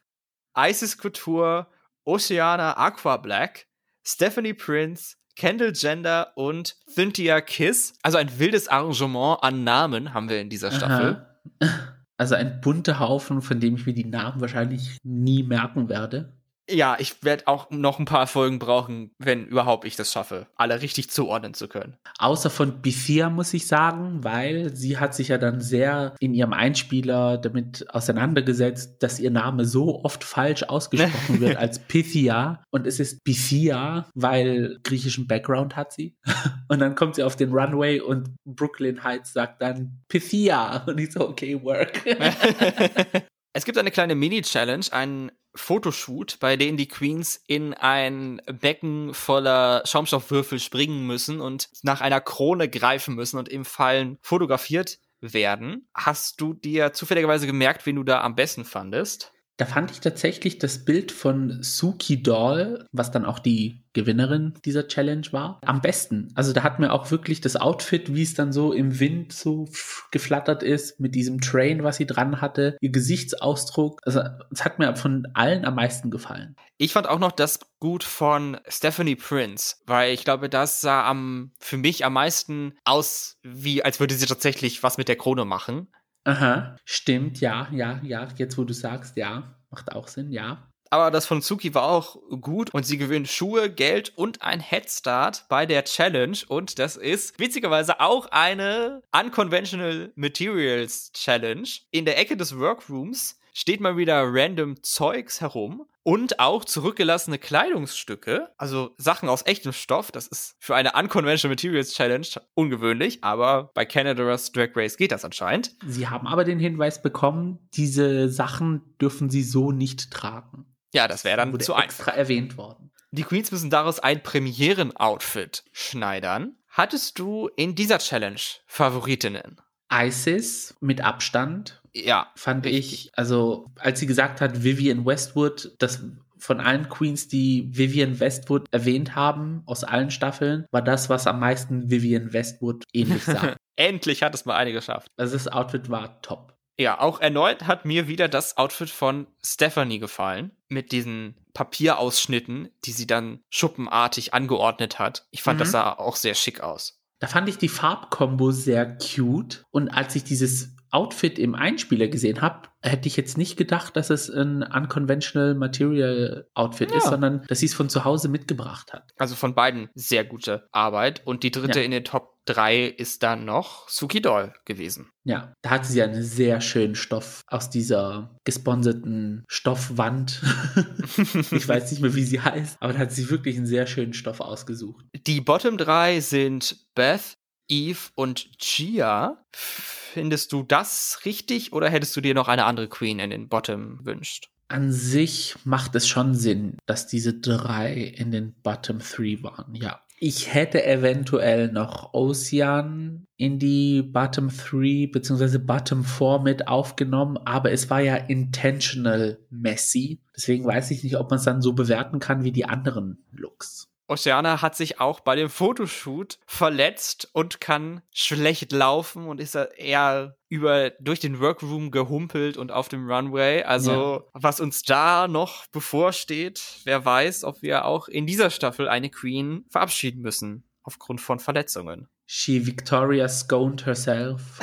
Isis Couture, Oceana Aqua Black, Stephanie Prince, Kendall Gender und Cynthia Kiss. Also ein wildes Arrangement an Namen haben wir in dieser Staffel. Aha. Also ein bunter Haufen, von dem ich mir die Namen wahrscheinlich nie merken werde. Ja, ich werde auch noch ein paar Folgen brauchen, wenn überhaupt ich das schaffe, alle richtig zuordnen zu können. Außer von Bithia muss ich sagen, weil sie hat sich ja dann sehr in ihrem Einspieler damit auseinandergesetzt, dass ihr Name so oft falsch ausgesprochen wird als Pythia und es ist Bithia, weil griechischen Background hat sie. Und dann kommt sie auf den Runway und Brooklyn Heights sagt dann Pythia und ich so okay, work. Es gibt eine kleine Mini-Challenge, einen Fotoshoot, bei dem die Queens in ein Becken voller Schaumstoffwürfel springen müssen und nach einer Krone greifen müssen und im Fallen fotografiert werden. Hast du dir zufälligerweise gemerkt, wen du da am besten fandest? Da fand ich tatsächlich das Bild von Suki Doll, was dann auch die Gewinnerin dieser Challenge war, am besten. Also da hat mir auch wirklich das Outfit, wie es dann so im Wind so geflattert ist, mit diesem Train, was sie dran hatte, ihr Gesichtsausdruck. Also es hat mir von allen am meisten gefallen. Ich fand auch noch das gut von Stephanie Prince, weil ich glaube, das sah am, für mich am meisten aus, wie als würde sie tatsächlich was mit der Krone machen. Aha, stimmt, ja, ja, ja. Jetzt, wo du sagst, ja, macht auch Sinn, ja. Aber das von Suki war auch gut und sie gewinnt Schuhe, Geld und ein Headstart bei der Challenge. Und das ist witzigerweise auch eine Unconventional Materials Challenge. In der Ecke des Workrooms steht mal wieder random Zeugs herum und auch zurückgelassene Kleidungsstücke, also Sachen aus echtem Stoff. Das ist für eine Unconventional Materials Challenge ungewöhnlich, aber bei Canada's Drag Race geht das anscheinend. Sie haben aber den Hinweis bekommen, diese Sachen dürfen sie so nicht tragen. Ja, das wäre dann Wurde zu extra einfach. erwähnt worden. Die Queens müssen daraus ein Premieren-Outfit schneidern. Hattest du in dieser Challenge Favoritinnen? Isis mit Abstand. Ja. Fand richtig. ich, also als sie gesagt hat, Vivian Westwood, das von allen Queens, die Vivian Westwood erwähnt haben, aus allen Staffeln, war das, was am meisten Vivian Westwood ähnlich sah. Endlich hat es mal eine geschafft. Also das Outfit war top. Ja, auch erneut hat mir wieder das Outfit von Stephanie gefallen. Mit diesen Papierausschnitten, die sie dann schuppenartig angeordnet hat. Ich fand, mhm. das sah auch sehr schick aus. Da fand ich die Farbkombo sehr cute. Und als ich dieses Outfit im Einspieler gesehen habe, hätte ich jetzt nicht gedacht, dass es ein unconventional Material Outfit ja. ist, sondern dass sie es von zu Hause mitgebracht hat. Also von beiden sehr gute Arbeit. Und die dritte ja. in den Top 3 ist dann noch Suki Doll gewesen. Ja, da hatte sie einen sehr schönen Stoff aus dieser gesponserten Stoffwand. ich weiß nicht mehr, wie sie heißt, aber da hat sie wirklich einen sehr schönen Stoff ausgesucht. Die Bottom 3 sind Beth, Eve und Gia. Findest du das richtig oder hättest du dir noch eine andere Queen in den Bottom wünscht? An sich macht es schon Sinn, dass diese drei in den Bottom 3 waren, ja. Ich hätte eventuell noch Ocean in die Bottom 3 bzw. Bottom 4 mit aufgenommen, aber es war ja intentional messy. Deswegen weiß ich nicht, ob man es dann so bewerten kann wie die anderen Looks. Oceana hat sich auch bei dem Fotoshoot verletzt und kann schlecht laufen und ist eher über durch den Workroom gehumpelt und auf dem Runway. Also ja. was uns da noch bevorsteht, wer weiß, ob wir auch in dieser Staffel eine Queen verabschieden müssen aufgrund von Verletzungen. She Victoria sconed herself.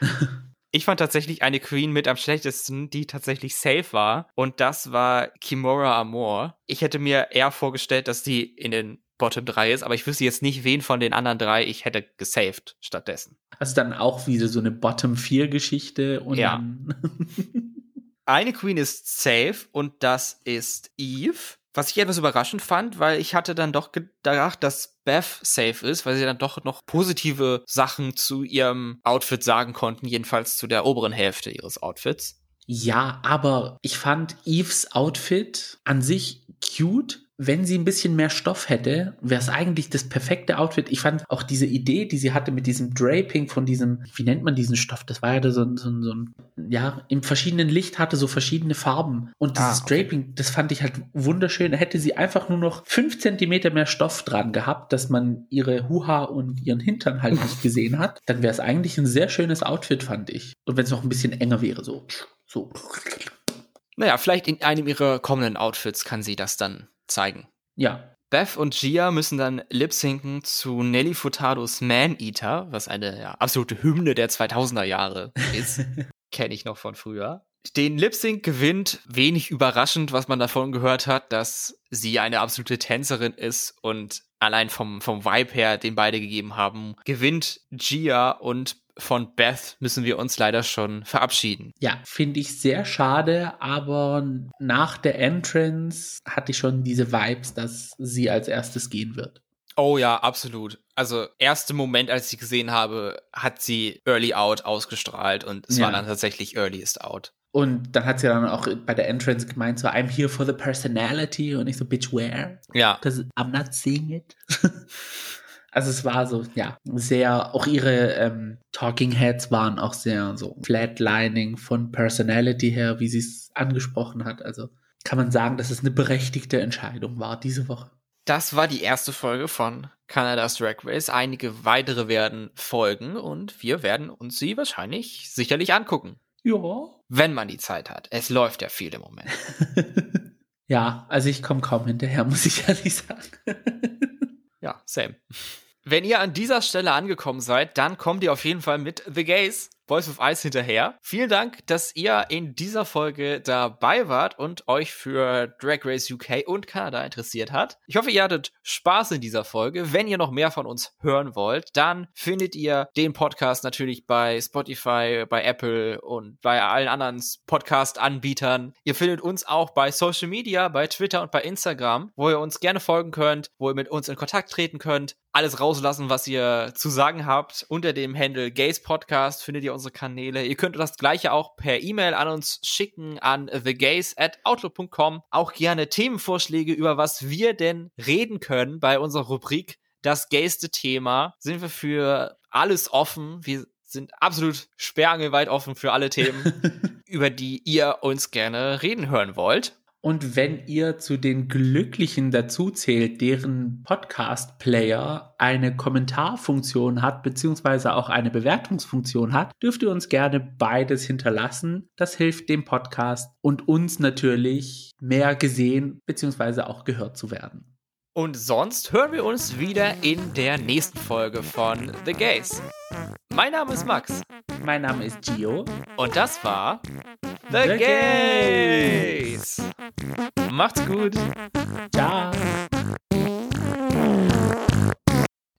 Ich fand tatsächlich eine Queen mit am schlechtesten, die tatsächlich safe war. Und das war Kimura Amor. Ich hätte mir eher vorgestellt, dass die in den Bottom 3 ist, aber ich wüsste jetzt nicht, wen von den anderen drei ich hätte gesaved stattdessen. Also dann auch wieder so eine Bottom 4 Geschichte und ja. eine Queen ist safe und das ist Eve. Was ich etwas überraschend fand, weil ich hatte dann doch gedacht, dass Beth safe ist, weil sie dann doch noch positive Sachen zu ihrem Outfit sagen konnten, jedenfalls zu der oberen Hälfte ihres Outfits. Ja, aber ich fand Eves Outfit an sich cute, wenn sie ein bisschen mehr Stoff hätte, wäre es eigentlich das perfekte Outfit. Ich fand auch diese Idee, die sie hatte mit diesem Draping von diesem, wie nennt man diesen Stoff? Das war ja so, so, so ein, ja, im verschiedenen Licht hatte so verschiedene Farben. Und dieses ah, okay. Draping, das fand ich halt wunderschön. Hätte sie einfach nur noch fünf Zentimeter mehr Stoff dran gehabt, dass man ihre Huha und ihren Hintern halt nicht gesehen hat, dann wäre es eigentlich ein sehr schönes Outfit, fand ich. Und wenn es noch ein bisschen enger wäre, so, so. Naja, vielleicht in einem ihrer kommenden Outfits kann sie das dann zeigen. Ja. Beth und Gia müssen dann lip-sinken zu Nelly Furtados Man Eater, was eine ja, absolute Hymne der 2000er Jahre ist. Kenne ich noch von früher. Den Lip-Sync gewinnt, wenig überraschend, was man davon gehört hat, dass sie eine absolute Tänzerin ist und allein vom, vom Vibe her, den beide gegeben haben, gewinnt Gia und von Beth müssen wir uns leider schon verabschieden. Ja, finde ich sehr schade, aber nach der Entrance hatte ich schon diese Vibes, dass sie als erstes gehen wird. Oh ja, absolut. Also, erste Moment, als ich gesehen habe, hat sie Early Out ausgestrahlt und es ja. war dann tatsächlich Earliest Out. Und dann hat sie dann auch bei der Entrance gemeint, so, I'm here for the personality und ich so, bitch, where? Ja. Because I'm not seeing it. Also es war so, ja, sehr, auch ihre ähm, Talking Heads waren auch sehr so flatlining von Personality her, wie sie es angesprochen hat. Also kann man sagen, dass es eine berechtigte Entscheidung war diese Woche. Das war die erste Folge von Canada's Drag Race. Einige weitere werden folgen und wir werden uns sie wahrscheinlich sicherlich angucken. Ja. Wenn man die Zeit hat. Es läuft ja viel im Moment. ja, also ich komme kaum hinterher, muss ich ehrlich sagen. ja, same. Wenn ihr an dieser Stelle angekommen seid, dann kommt ihr auf jeden Fall mit The Gays Voice of Ice hinterher. Vielen Dank, dass ihr in dieser Folge dabei wart und euch für Drag Race UK und Kanada interessiert hat. Ich hoffe, ihr hattet Spaß in dieser Folge. Wenn ihr noch mehr von uns hören wollt, dann findet ihr den Podcast natürlich bei Spotify, bei Apple und bei allen anderen Podcast-Anbietern. Ihr findet uns auch bei Social Media, bei Twitter und bei Instagram, wo ihr uns gerne folgen könnt, wo ihr mit uns in Kontakt treten könnt. Alles rauslassen, was ihr zu sagen habt. Unter dem Handle Gays Podcast findet ihr unsere Kanäle. Ihr könnt das gleiche auch per E-Mail an uns schicken an thegays at outlook.com. Auch gerne Themenvorschläge, über was wir denn reden können bei unserer Rubrik Das gayste Thema. Sind wir für alles offen. Wir sind absolut sperrangelweit offen für alle Themen, über die ihr uns gerne reden hören wollt. Und wenn ihr zu den Glücklichen dazu zählt, deren Podcast-Player eine Kommentarfunktion hat, beziehungsweise auch eine Bewertungsfunktion hat, dürft ihr uns gerne beides hinterlassen. Das hilft dem Podcast und uns natürlich mehr gesehen, beziehungsweise auch gehört zu werden. Und sonst hören wir uns wieder in der nächsten Folge von The Gays. Mein Name ist Max. Mein Name ist Gio. Und das war The, The Gays. Gays. Macht's gut. Ciao.